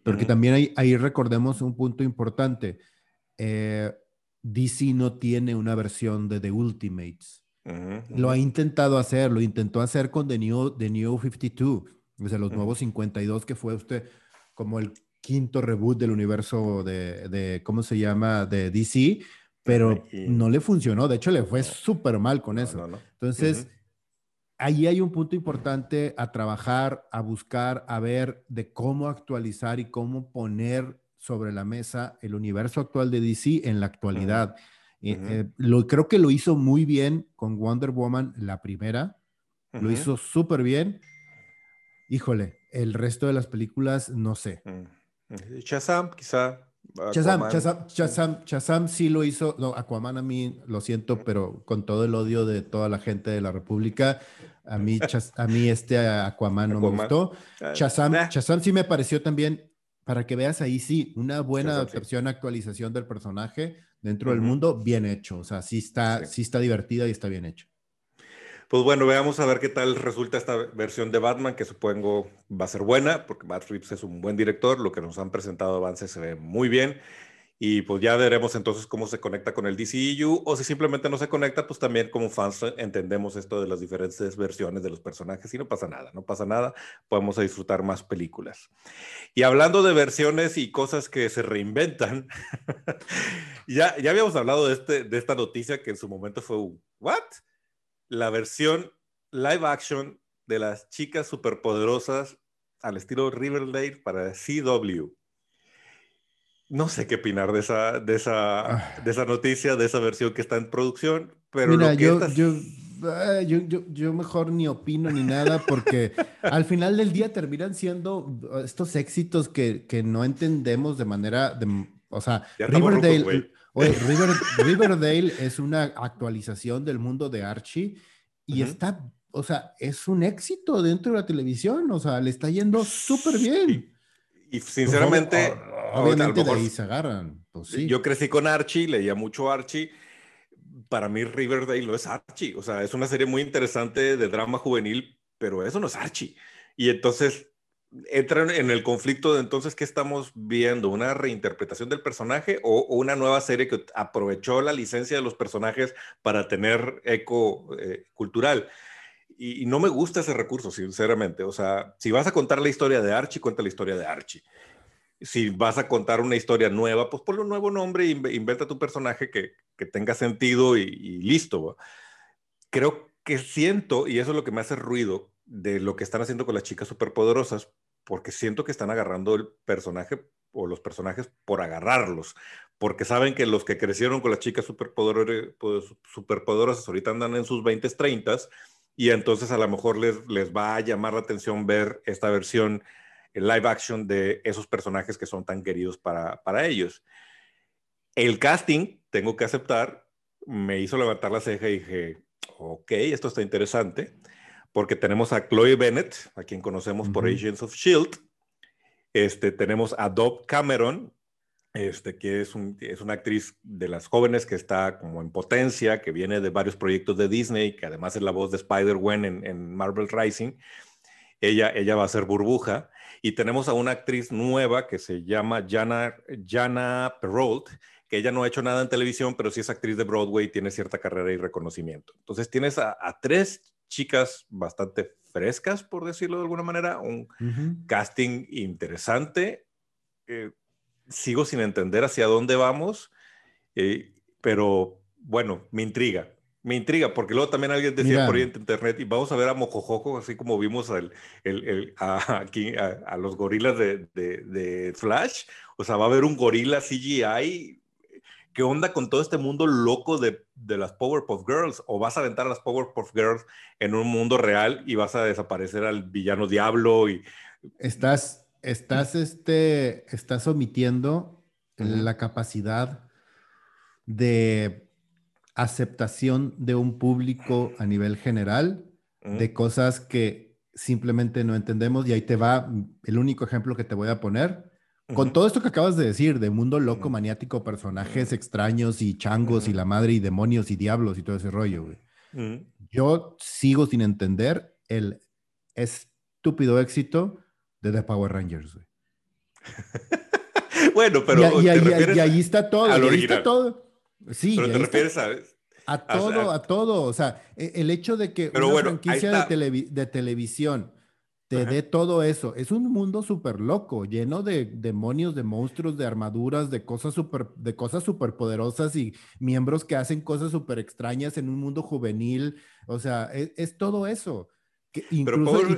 Porque también ahí, ahí, recordemos un punto importante. Eh, DC no tiene una versión de The Ultimates. Lo ha intentado hacer, lo intentó hacer con The New, The New 52 sea, los nuevos 52, que fue usted como el quinto reboot del universo de, de ¿cómo se llama? De DC, pero no le funcionó. De hecho, le fue súper mal con eso. Entonces, ahí hay un punto importante a trabajar, a buscar, a ver de cómo actualizar y cómo poner sobre la mesa el universo actual de DC en la actualidad. Eh, eh, lo, creo que lo hizo muy bien con Wonder Woman, la primera. Lo hizo súper bien híjole, el resto de las películas no sé. Chazam, mm. quizá. Chazam, Chazam, sí lo hizo. No, Aquaman a mí lo siento, pero con todo el odio de toda la gente de la República, a mí, *laughs* a mí este Aquaman no me gustó. Ah, Chazam, sí me pareció también, para que veas ahí, sí, una buena adaptación, actualización del personaje dentro del mundo, bien hecho. O sea, sí está, sí está divertida y está bien hecho. Pues bueno, veamos a ver qué tal resulta esta versión de Batman, que supongo va a ser buena, porque Matt Reeves es un buen director, lo que nos han presentado avance se ve muy bien, y pues ya veremos entonces cómo se conecta con el DCU, o si simplemente no se conecta, pues también como fans entendemos esto de las diferentes versiones de los personajes y no pasa nada, no pasa nada, podemos disfrutar más películas. Y hablando de versiones y cosas que se reinventan, *laughs* ya, ya habíamos hablado de, este, de esta noticia que en su momento fue un, ¿what? La versión live action de las chicas superpoderosas al estilo Riverdale para CW. No sé qué opinar de esa, de esa, de esa noticia, de esa versión que está en producción, pero Mira, yo, yo, yo, yo, mejor ni opino ni nada porque *laughs* al final del día terminan siendo estos éxitos que, que no entendemos de manera, de, o sea, Riverdale, *laughs* Riverdale es una actualización del mundo de Archie y está o sea, es un éxito dentro de la televisión, o sea, le está yendo súper bien. Y, sinceramente, obviamente de ahí se agarran. Pues sí. Yo crecí con Archie, leía mucho Archie. Para mí Riverdale no es Archie, o sea, es una serie muy interesante de drama juvenil, pero eso no es Archie. Y entonces entran en el conflicto de entonces qué estamos viendo, una reinterpretación del personaje o, una nueva serie que aprovechó la licencia de los personajes para tener eco eh, cultural. Y, no me gusta ese recurso, sinceramente. O sea, si vas a contar la historia de Archie, cuenta la historia de Archie. Si vas a contar una historia nueva, pues ponle un nuevo nombre inventa tu personaje que, que tenga sentido y, y listo. Creo que siento, y eso es lo que me hace ruido, de lo que están haciendo con las chicas superpoderosas, porque siento que están agarrando el personaje o los personajes por agarrarlos, porque saben que los que crecieron con las chicas superpoderosas ahorita andan en sus 20, 30 y entonces a lo mejor les, les va a llamar la atención ver esta versión en live action de esos personajes que son tan queridos para, para ellos. El casting, tengo que aceptar, me hizo levantar la ceja y dije, ok, esto está interesante porque tenemos a Chloe Bennett, a quien conocemos por Agents of Shield. Este, tenemos a Dob Cameron, este, que es, es una actriz de las jóvenes que está como en potencia, que viene de varios proyectos de Disney, que además es la voz de Spider-Gwen en, Marvel Rising. Ella, ella va a ser burbuja. Y tenemos a una actriz nueva que se llama Jana, Jana Perrault, que ella no ha hecho nada en televisión, pero sí es actriz de Broadway, tiene cierta carrera y reconocimiento. Entonces tienes a, a tres chicas bastante frescas, por decirlo de alguna manera, un casting interesante. Eh, sigo sin entender hacia dónde vamos, eh, pero bueno, me intriga. Me intriga, porque luego también alguien decía por ahí en internet, y vamos a ver a Mojojojo, así como vimos el, el, a, *laughs* aquí, a, los gorilas de, de, de, Flash. O sea, va a haber un gorila CGI ¿qué onda con todo este mundo loco de, de, las Powerpuff Girls? ¿O vas a aventar a las Powerpuff Girls en un mundo real y vas a desaparecer al villano diablo? Y... Estás, estás, este, estás omitiendo la capacidad de aceptación de un público a nivel general de cosas que simplemente no entendemos y ahí te va el único ejemplo que te voy a poner con todo esto que acabas de decir, de mundo loco, maniático, personajes extraños y changos y la madre y demonios y diablos y todo ese rollo, güey. Yo sigo sin entender el estúpido éxito de The Power Rangers, güey. bueno, pero. Y, ahí está todo. ahí está todo. Sí, pero te refieres a. A todo, a, todo. O sea, e, el hecho de que una franquicia de, de televisión te dé todo eso. Es un mundo súper loco, lleno de demonios, de monstruos, de armaduras, de cosas súper de cosas super poderosas y miembros que hacen cosas súper extrañas en un mundo juvenil. O sea, e, es todo eso. Que incluso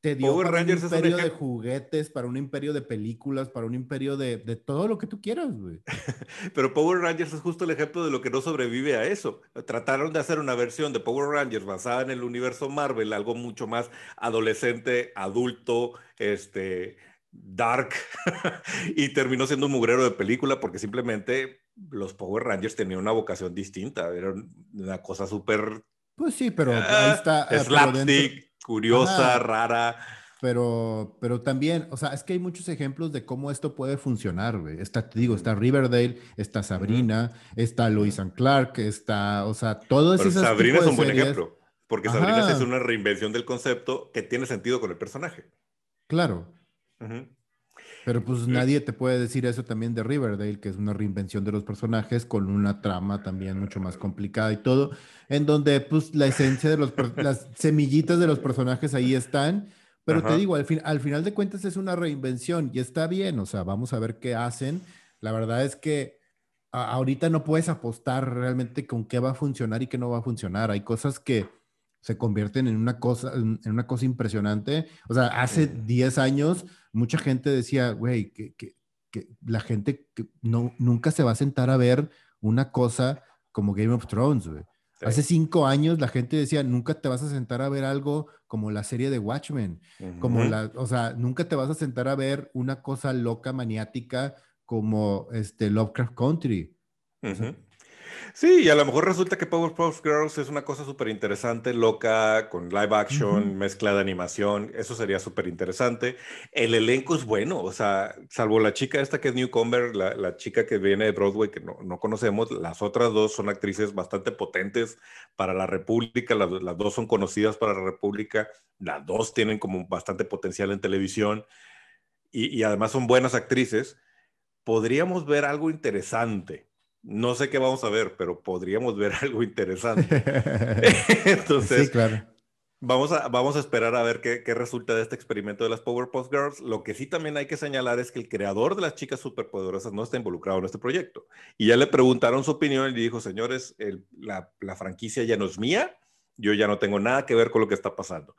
te, dio un imperio de juguetes, para un imperio de películas, para un imperio de, de todo lo que tú quieras, güey. *laughs* Pero Power Rangers es justo el ejemplo de lo que no sobrevive a eso. Trataron de hacer una versión de Power Rangers basada en el universo Marvel, algo mucho más adolescente, adulto, este, dark, *laughs* y terminó siendo un mugrero de película porque simplemente los Power Rangers tenían una vocación distinta, era una cosa súper pues sí, pero ahí ah, está. Slapstick, curiosa, rara. Pero, pero también, o sea, es que hay muchos ejemplos de cómo esto puede funcionar, güey. Está, te digo, está Riverdale, está Sabrina, está Lois and Clark, está, o sea, todo eso. Sabrina es un buen ejemplo, porque Sabrina es una reinvención del concepto que tiene sentido con el personaje. Claro. Pero pues nadie te puede decir eso también de Riverdale, que es una reinvención de los personajes con una trama también mucho más complicada y todo, en donde pues la esencia de los, *laughs* las semillitas de los personajes ahí están, pero te digo, al, fin, al final de cuentas es una reinvención y está bien, o sea, vamos a ver qué hacen. La verdad es que ahorita no puedes apostar realmente con qué va a funcionar y qué no va a funcionar. Hay cosas que se convierten en una cosa, en, una cosa impresionante. O sea, hace 10 años mucha gente decía, güey, que, que, que, la gente no, nunca se va a sentar a ver una cosa como Game of Thrones, güey. Hace cinco años la gente decía, nunca te vas a sentar a ver algo como la serie de Watchmen, como la, o sea, nunca te vas a sentar a ver una cosa loca, maniática como este Lovecraft Country. Sí, y a lo mejor resulta que Powerpuff Girls es una cosa súper interesante, loca, con live action, mezcla de animación, eso sería súper interesante. El elenco es bueno, o sea, salvo la chica esta que es Newcomer, la, la chica que viene de Broadway que no, no, conocemos, las otras dos son actrices bastante potentes para la República, las, las dos son conocidas para la República, las dos tienen como bastante potencial en televisión y, y además son buenas actrices. Podríamos ver algo interesante no sé qué vamos a ver, pero podríamos ver *laughs* algo interesante. *laughs* Entonces, claro. vamos, a, vamos a esperar a ver qué, qué, resulta de este experimento de las Powerpuff Girls. Lo que sí también hay que señalar es que el creador de las chicas superpoderosas no está involucrado en este proyecto. Y ya le preguntaron su opinión y dijo, señores, la, la franquicia ya no es mía, yo ya no tengo nada que ver con lo que está pasando.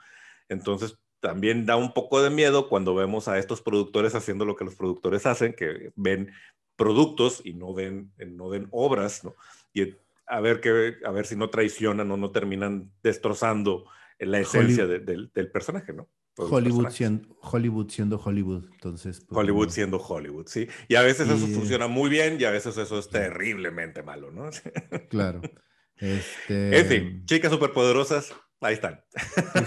Entonces, también da un poco de miedo cuando vemos a estos productores haciendo lo que los productores hacen, que ven productos y no den, no den obras, ¿no? Y a ver, que, a ver si no traicionan o no terminan destrozando la esencia del, del, personaje, ¿no? Hollywood siendo, Hollywood siendo Hollywood, entonces. Pues, Hollywood siendo Hollywood, sí. Y a veces eso funciona muy bien y a veces eso es terriblemente malo, ¿no? *laughs* Claro. Este... En fin, chicas superpoderosas, ahí están.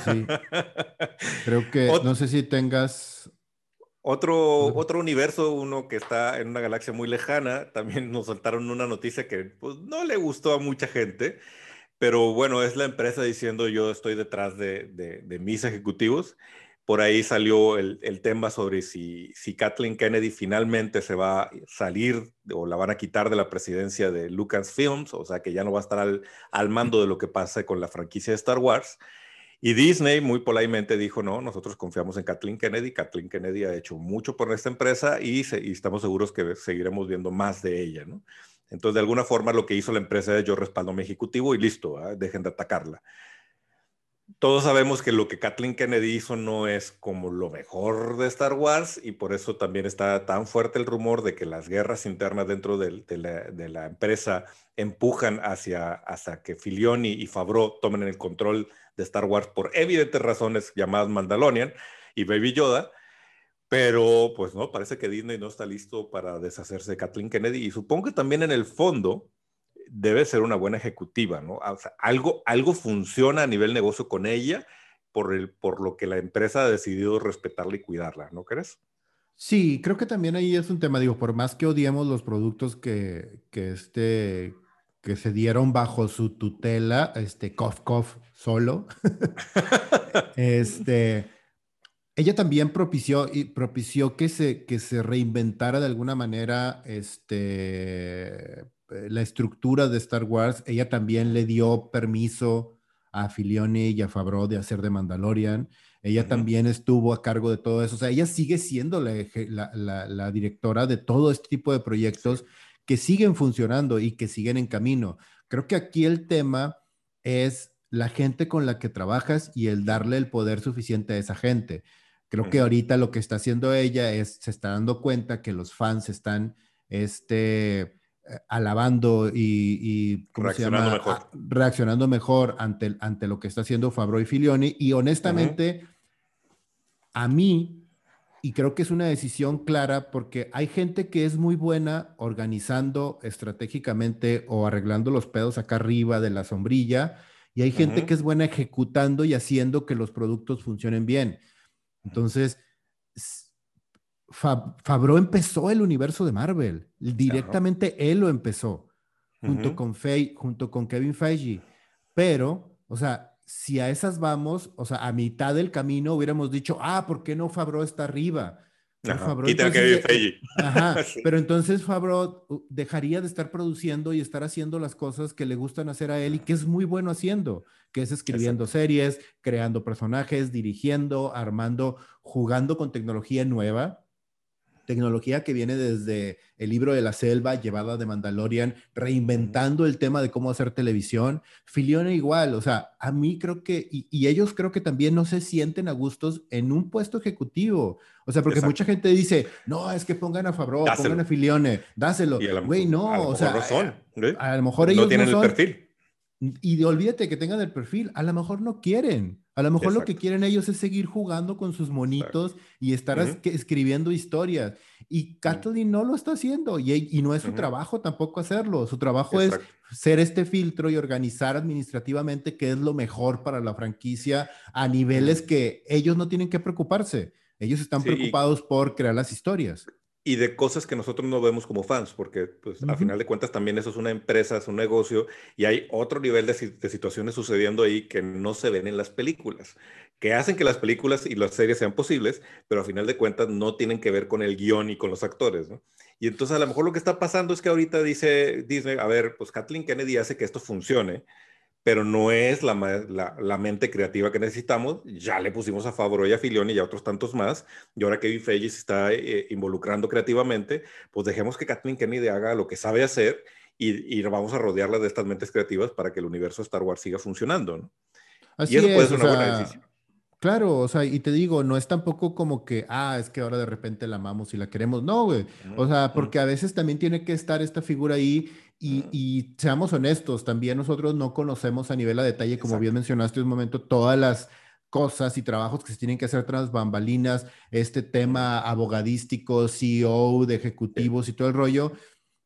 Sí, *laughs* Creo que, no sé si tengas otro, otro universo, uno que está en una galaxia muy lejana, también nos soltaron una noticia que pues, no le gustó a mucha gente, pero bueno, es la empresa diciendo yo estoy detrás de, de, mis ejecutivos. Por ahí salió el, el, tema sobre si, si Kathleen Kennedy finalmente se va a salir o la van a quitar de la presidencia de Lucasfilms, o sea que ya no va a estar al, al mando de lo que pasa con la franquicia de Star Wars. Y Disney muy politemente dijo, no, nosotros confiamos en Kathleen Kennedy. Kathleen Kennedy ha hecho mucho por esta empresa y, estamos seguros que seguiremos viendo más de ella. Entonces, de alguna forma, lo que hizo la empresa es yo respaldo a mi ejecutivo y listo, ¿ah? dejen de atacarla. Todos sabemos que lo que Kathleen Kennedy hizo no es como lo mejor de Star Wars y por eso también está tan fuerte el rumor de que las guerras internas dentro de, la, empresa empujan hacia, hacia que Filioni y Favreau tomen el control de Star Wars por evidentes razones llamadas Mandalorian y Baby Yoda, pero pues no, parece que Disney no está listo para deshacerse de Kathleen Kennedy y supongo que también en el fondo debe ser una buena ejecutiva, ¿no? Algo, algo funciona a nivel negocio con ella por, el, por lo que la empresa ha decidido respetarla y cuidarla, ¿no crees? Sí, creo que también ahí es un tema, digo, por más que odiemos los productos que, que, este, que se dieron bajo su tutela, este, cough, cough, solo. *laughs* este, ella también propició, y propició que, se, que se reinventara de alguna manera este, la estructura de Star Wars. Ella también le dio permiso a Filioni y a Favreau de hacer de Mandalorian. Ella también estuvo a cargo de todo eso. O sea, ella sigue siendo la, la, directora de todo este tipo de proyectos que siguen funcionando y que siguen en camino. Creo que aquí el tema es la gente con la que trabajas y el darle el poder suficiente a esa gente. Creo que ahorita lo que está haciendo ella es, se está dando cuenta que los fans están, este, eh, alabando y, reaccionando, Mejor. reaccionando mejor ante, ante lo que está haciendo Fabro y Filioni. Y honestamente, a mí, y creo que es una decisión clara porque hay gente que es muy buena organizando estratégicamente o arreglando los pedos acá arriba de la sombrilla y hay gente que es buena ejecutando y haciendo que los productos funcionen bien. Entonces, Fabro empezó el universo de Marvel. Directamente él lo empezó, junto, con junto con Kevin Feige. Pero, o sea, si a esas vamos, o sea, a mitad del camino hubiéramos dicho, ah, ¿por qué no Fabro está arriba? Pero entonces Fabro *laughs* dejaría de estar produciendo y estar haciendo las cosas que le gustan hacer a él y que es muy bueno haciendo, que es escribiendo series, creando personajes, dirigiendo, armando, jugando con tecnología nueva tecnología que viene desde el libro de la selva, llevada de Mandalorian, reinventando el tema de cómo hacer televisión. Filione igual, o sea, a mí creo que, y, ellos creo que también no se sienten a gustos en un puesto ejecutivo. O sea, porque mucha gente dice, no, es que pongan a Fabro, pongan a Filione, dáselo. Güey, no, o sea, no son, a lo mejor ellos no tienen el perfil. Y olvídate que tengan el perfil, a lo mejor no quieren. A lo mejor lo que quieren ellos es seguir jugando con sus monitos y estar escribiendo historias. Y Kathleen no lo está haciendo y, no es su trabajo tampoco hacerlo. Su trabajo es ser este filtro y organizar administrativamente qué es lo mejor para la franquicia a niveles que ellos no tienen que preocuparse. Ellos están preocupados por crear las historias y de cosas que nosotros no vemos como fans, porque pues, a final de cuentas también eso es una empresa, es un negocio y hay otro nivel de, situaciones sucediendo ahí que no se ven en las películas, que hacen que las películas y las series sean posibles, pero a final de cuentas no tienen que ver con el guion y con los actores, ¿no? Y entonces a lo mejor lo que está pasando es que ahorita dice Disney, a ver, pues Kathleen Kennedy hace que esto funcione, pero no es la, la, mente creativa que necesitamos. Ya le pusimos a Favreau y a Filioni y a otros tantos más, y ahora que Feige se está eh, involucrando creativamente, pues dejemos que Kathleen Kennedy haga lo que sabe hacer y, y, vamos a rodearla de estas mentes creativas para que el universo Star Wars siga funcionando. ¿no? Así y eso puede ser una buena decisión. Claro, o sea, y te digo, no es tampoco como que, ah, es que ahora de repente la amamos y la queremos. No, güey. O sea, porque a veces también tiene que estar esta figura ahí y, seamos honestos, también nosotros no conocemos a nivel a detalle, como bien mencionaste un momento, todas las cosas y trabajos que se tienen que hacer tras bambalinas, este tema abogadístico, CEO, de ejecutivos y todo el rollo.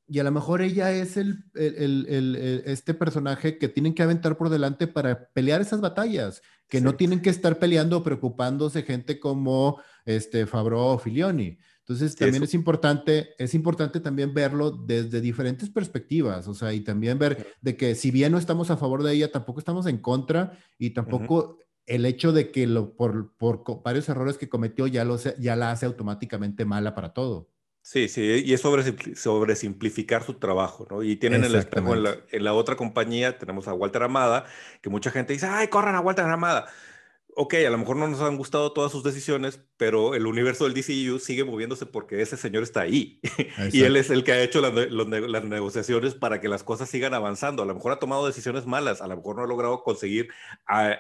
Y a lo mejor ella es el, este personaje que tienen que aventar por delante para pelear esas batallas, que no tienen que estar peleando o preocupándose gente como este Fabro o Filioni. Entonces también es importante, es importante también verlo desde diferentes perspectivas, o sea, y también ver de que si bien no estamos a favor de ella, tampoco estamos en contra y tampoco el hecho de que lo, por, por varios errores que cometió ya, lo, ya la hace automáticamente mala para todo. Sí, sí, y es sobre, sobre simplificar su trabajo, ¿no? Y tienen el espejo en la, en la otra compañía, tenemos a Walter Amada, que mucha gente dice, ay, corran a Walter Amada ok, a lo mejor no nos han gustado todas sus decisiones, pero el universo del DCU sigue moviéndose porque ese señor está ahí. *laughs* y él es el que ha hecho las negociaciones para que las cosas sigan avanzando. A lo mejor ha tomado decisiones malas, a lo mejor no ha logrado conseguir a,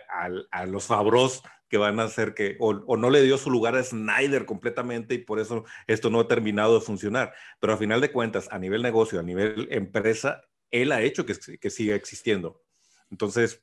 los Fabros que van a hacer que, o, no le dio su lugar a Snyder completamente y por eso esto no ha terminado de funcionar. Pero a final de cuentas, a nivel negocio, a nivel empresa, él ha hecho que, que siga existiendo. Entonces,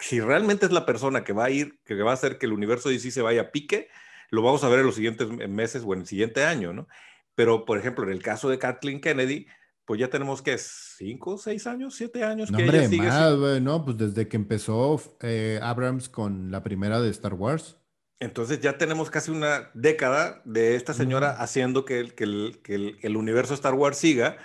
si realmente es la persona que va a ir, que va a hacer que el universo DC se vaya a pique, lo vamos a ver en los siguientes meses o en el siguiente año, ¿no? Pero, por ejemplo, en el caso de Kathleen Kennedy, pues ya tenemos que cinco, seis años, siete años. No, que hombre, ella más, no, pues desde que empezó eh, Abrams con la primera de Star Wars. Entonces ya tenemos casi una década de esta señora haciendo que, que, el, que el, el, universo Star Wars siga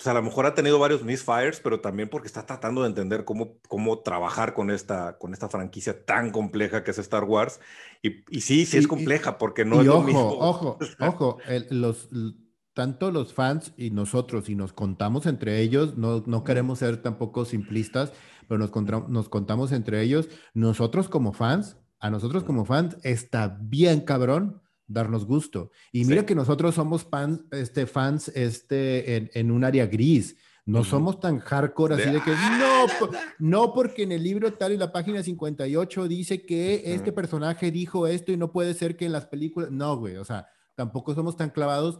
pues a lo mejor ha tenido varios misfires, pero también porque está tratando de entender cómo, cómo trabajar con esta, con esta franquicia tan compleja que es Star Wars. Y, y sí, sí es compleja, porque no es ojo, lo mismo. Ojo, *laughs* ojo, los, tanto los fans y nosotros, y nos contamos entre ellos, no, no queremos ser tampoco simplistas, pero nos, nos contamos entre ellos, nosotros como fans, a nosotros como fans, está bien cabrón darnos gusto. Y mira que nosotros somos fans, este, fans este, en, en un área gris. No somos tan hardcore así de, que no, no porque en el libro tal y la página 58 dice que este personaje dijo esto y no puede ser que en las películas, no, güey, o sea, tampoco somos tan clavados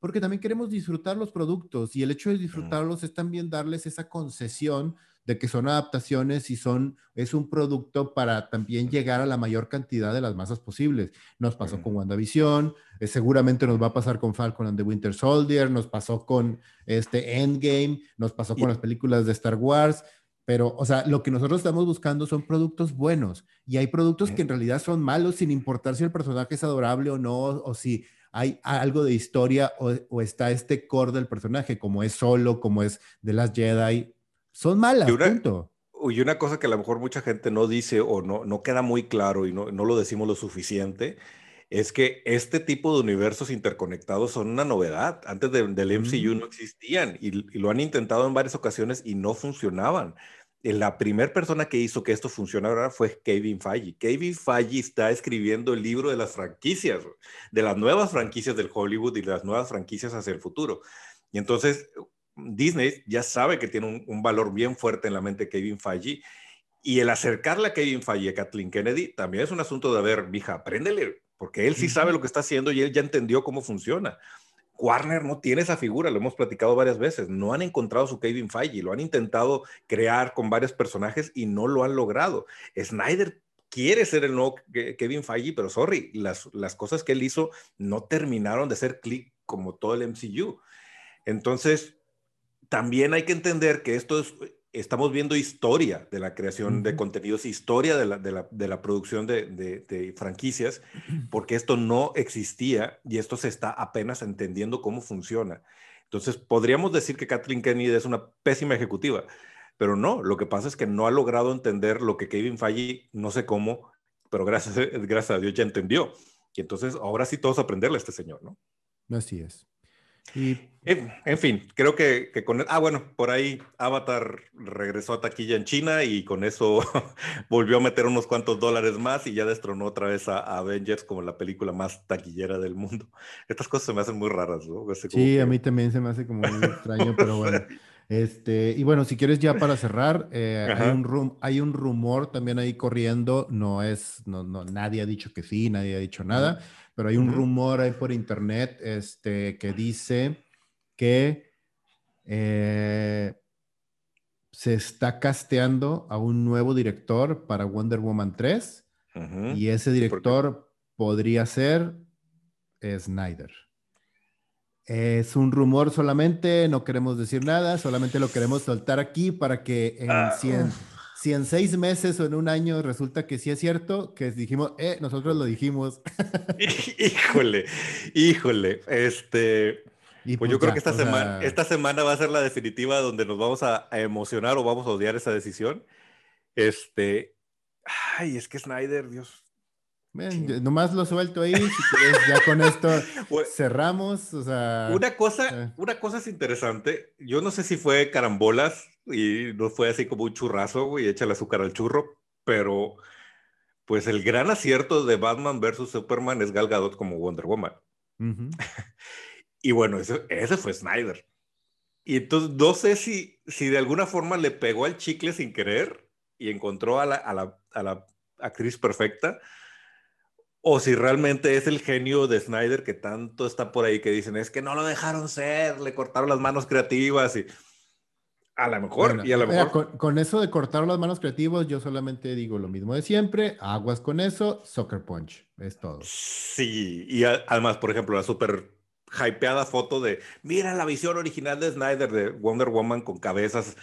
porque también queremos disfrutar los productos y el hecho de disfrutarlos es también darles esa concesión de que son adaptaciones y son, es un producto para también llegar a la mayor cantidad de las masas posibles. Nos pasó con WandaVision, eh, seguramente nos va a pasar con Falcon and the Winter Soldier, nos pasó con este Endgame, nos pasó con las películas de Star Wars, pero, o sea, lo que nosotros estamos buscando son productos buenos y hay productos que en realidad son malos sin importar si el personaje es adorable o no, o si hay algo de historia o, o está este core del personaje, como es Solo, como es The Last Jedi, son malas, y una, punto. Y una cosa que a lo mejor mucha gente no dice o no, no queda muy claro y no, no lo decimos lo suficiente, es que este tipo de universos interconectados son una novedad. Antes del MCU no existían y, lo han intentado en varias ocasiones y no funcionaban. La primera persona que hizo que esto funcionara fue Kevin Feige. Kevin Feige está escribiendo el libro de las franquicias, de las nuevas franquicias del Hollywood y las nuevas franquicias hacia el futuro. Y entonces, Disney ya sabe que tiene un, valor bien fuerte en la mente de Kevin Feige y el acercarle a Kevin Feige a Kathleen Kennedy también es un asunto de, a ver, mija, apréndele, porque él sí sabe lo que está haciendo y él ya entendió cómo funciona. Warner no tiene esa figura, lo hemos platicado varias veces. No han encontrado su Kevin Feige, lo han intentado crear con varios personajes y no lo han logrado. Snyder quiere ser el nuevo Kevin Feige, pero sorry, las, las cosas que él hizo no terminaron de ser clic como todo el MCU. Entonces, también hay que entender que esto es, estamos viendo historia de la creación de contenidos, historia de la, de la, de la producción de, de, franquicias, porque esto no existía y esto se está apenas entendiendo cómo funciona. Entonces, podríamos decir que Kathleen Kennedy es una pésima ejecutiva, pero no, lo que pasa es que no ha logrado entender lo que Kevin Feige, no sé cómo, pero gracias, *laughs* gracias a Dios ya entendió. Y entonces, ahora sí todos aprenderle a este señor, ¿no? Así es. Y... En, fin, creo que, con... Ah, bueno, por ahí Avatar regresó a taquilla en China y con eso *laughs* volvió a meter unos cuantos dólares más y ya destronó otra vez a, Avengers como la película más taquillera del mundo. Estas cosas se me hacen muy raras, ¿no? sí, a mí también se me hace como muy extraño, pero *laughs* bueno. Este, y bueno, si quieres ya para cerrar, eh, hay, un hay un rumor también ahí corriendo, no es, no, no, nadie ha dicho que sí, nadie ha dicho nada, pero hay un rumor ahí por internet este, que dice que eh, se está casteando a un nuevo director para Wonder Woman 3 y ese director podría ser Snyder. Es un rumor solamente, no queremos decir nada, solamente lo queremos soltar aquí para que en ah, si en seis meses o en un año resulta que sí es cierto, que dijimos, eh, nosotros lo dijimos. *laughs* híjole, híjole, este... pues, yo pues creo que esta semana, esta semana va a ser la definitiva donde nos vamos a, emocionar o vamos a odiar esa decisión. Este, ay, es que Snyder, Dios, nomás lo suelto ahí, si quieres, ya con esto *laughs* cerramos, o sea... Una cosa, eh. una cosa es interesante, yo no sé si fue carambolas y no fue así como un churrazo, güey, echa el azúcar al churro, pero pues el gran acierto de Batman versus Superman es Gal Gadot como Wonder Woman. *laughs* y bueno, ese, ese, fue Snyder. Y entonces no sé si, si de alguna forma le pegó al chicle sin querer y encontró a la, a la, a la actriz perfecta, o si realmente es el genio de Snyder que tanto está por ahí que dicen es que no lo dejaron ser, le cortaron las manos creativas y a lo mejor, y a lo mejor. Con, eso de cortar las manos creativos, yo solamente digo lo mismo de siempre, aguas con eso, Soccer Punch, es todo. Sí, y además, por ejemplo, la súper hypeada foto de, mira la visión original de Snyder de Wonder Woman con cabezas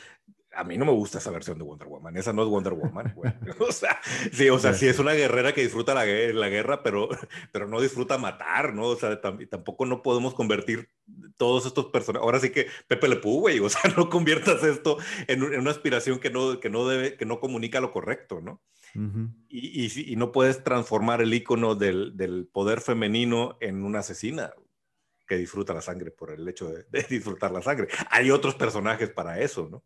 a mí no me gusta esa versión de Wonder Woman. Esa no es Wonder Woman, güey. *laughs* *laughs* o sea, sí, o sea, sí es una guerrera que disfruta la, la guerra, pero, *laughs* pero no disfruta matar, ¿no? O sea, tampoco no podemos convertir todos estos personajes. Ahora sí que Pepe Le Pú, güey. O sea, no conviertas esto en, una aspiración que no, que no debe, que no comunica lo correcto, ¿no? y, y, y, no puedes transformar el icono del, del, poder femenino en una asesina que disfruta la sangre por el hecho de, de disfrutar la sangre. Hay otros personajes para eso, ¿no?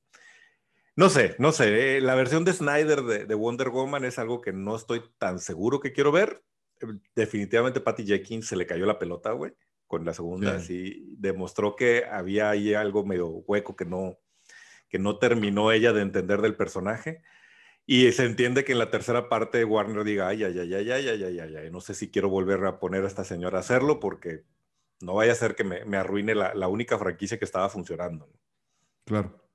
No sé, no sé. Eh, la versión de Snyder de, Wonder Woman es algo que no estoy tan seguro que quiero ver. Eh, definitivamente Patty Jenkins se le cayó la pelota, güey, con la segunda. Sí. demostró que había ahí algo medio hueco que no, que no terminó ella de entender del personaje. Y se entiende que en la tercera parte Warner diga, ay, ay, ay, ay, ay, ay, ay, ay, ay, no sé si quiero volver a poner a esta señora a hacerlo porque no vaya a ser que me, arruine la, la, única franquicia que estaba funcionando. Claro.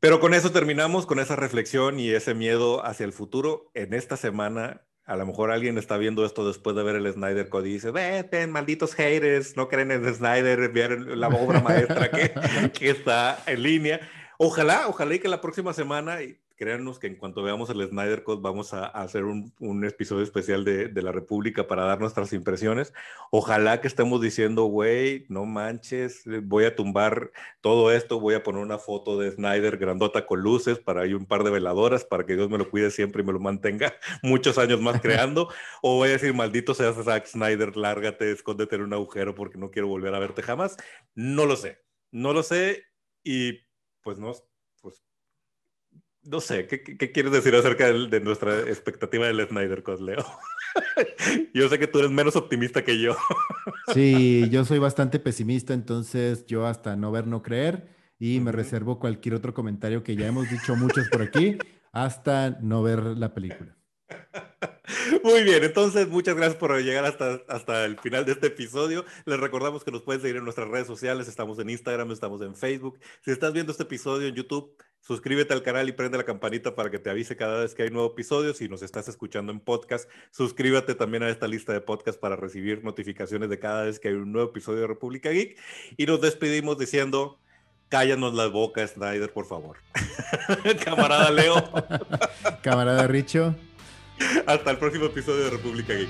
Pero con eso terminamos, con esa reflexión y ese miedo hacia el futuro. En esta semana, a lo mejor alguien está viendo esto después de ver el Snyder Code y dice, vete, malditos haters, no creen en Snyder, vieron la obra maestra que, *laughs* que está en línea. Ojalá, ojalá y que la próxima semana, créanos que en cuanto veamos el Snyder Code vamos a, hacer un, episodio especial de, la República para dar nuestras impresiones. Ojalá que estemos diciendo, güey, no manches, voy a tumbar todo esto, voy a poner una foto de Snyder grandota con luces para ahí un par de veladoras para que Dios me lo cuide siempre y me lo mantenga *laughs* muchos años más creando. *laughs* o voy a decir, maldito seas Zack Snyder, lárgate, escóndete en un agujero porque no quiero volver a verte jamás. No lo sé, no lo sé y pues no, no sé, ¿qué, quieres decir acerca de, nuestra expectativa del Snyder Cut, Leo? *laughs* yo sé que tú eres menos optimista que yo. *laughs* sí, yo soy bastante pesimista, entonces yo hasta no ver, no creer, y me reservo cualquier otro comentario que ya hemos dicho muchos por aquí, hasta no ver la película. Muy bien, entonces muchas gracias por llegar hasta, hasta el final de este episodio. Les recordamos que nos pueden seguir en nuestras redes sociales, estamos en Instagram, estamos en Facebook. Si estás viendo este episodio en YouTube, Suscríbete al canal y prende la campanita para que te avise cada vez que hay nuevo episodio. Si nos estás escuchando en podcast, suscríbete también a esta lista de podcast para recibir notificaciones de cada vez que hay un nuevo episodio de República Geek. Y nos despedimos diciendo, cállanos la boca, Snyder, por favor. *laughs* Camarada Leo. *laughs* Camarada Richo. Hasta el próximo episodio de República Geek.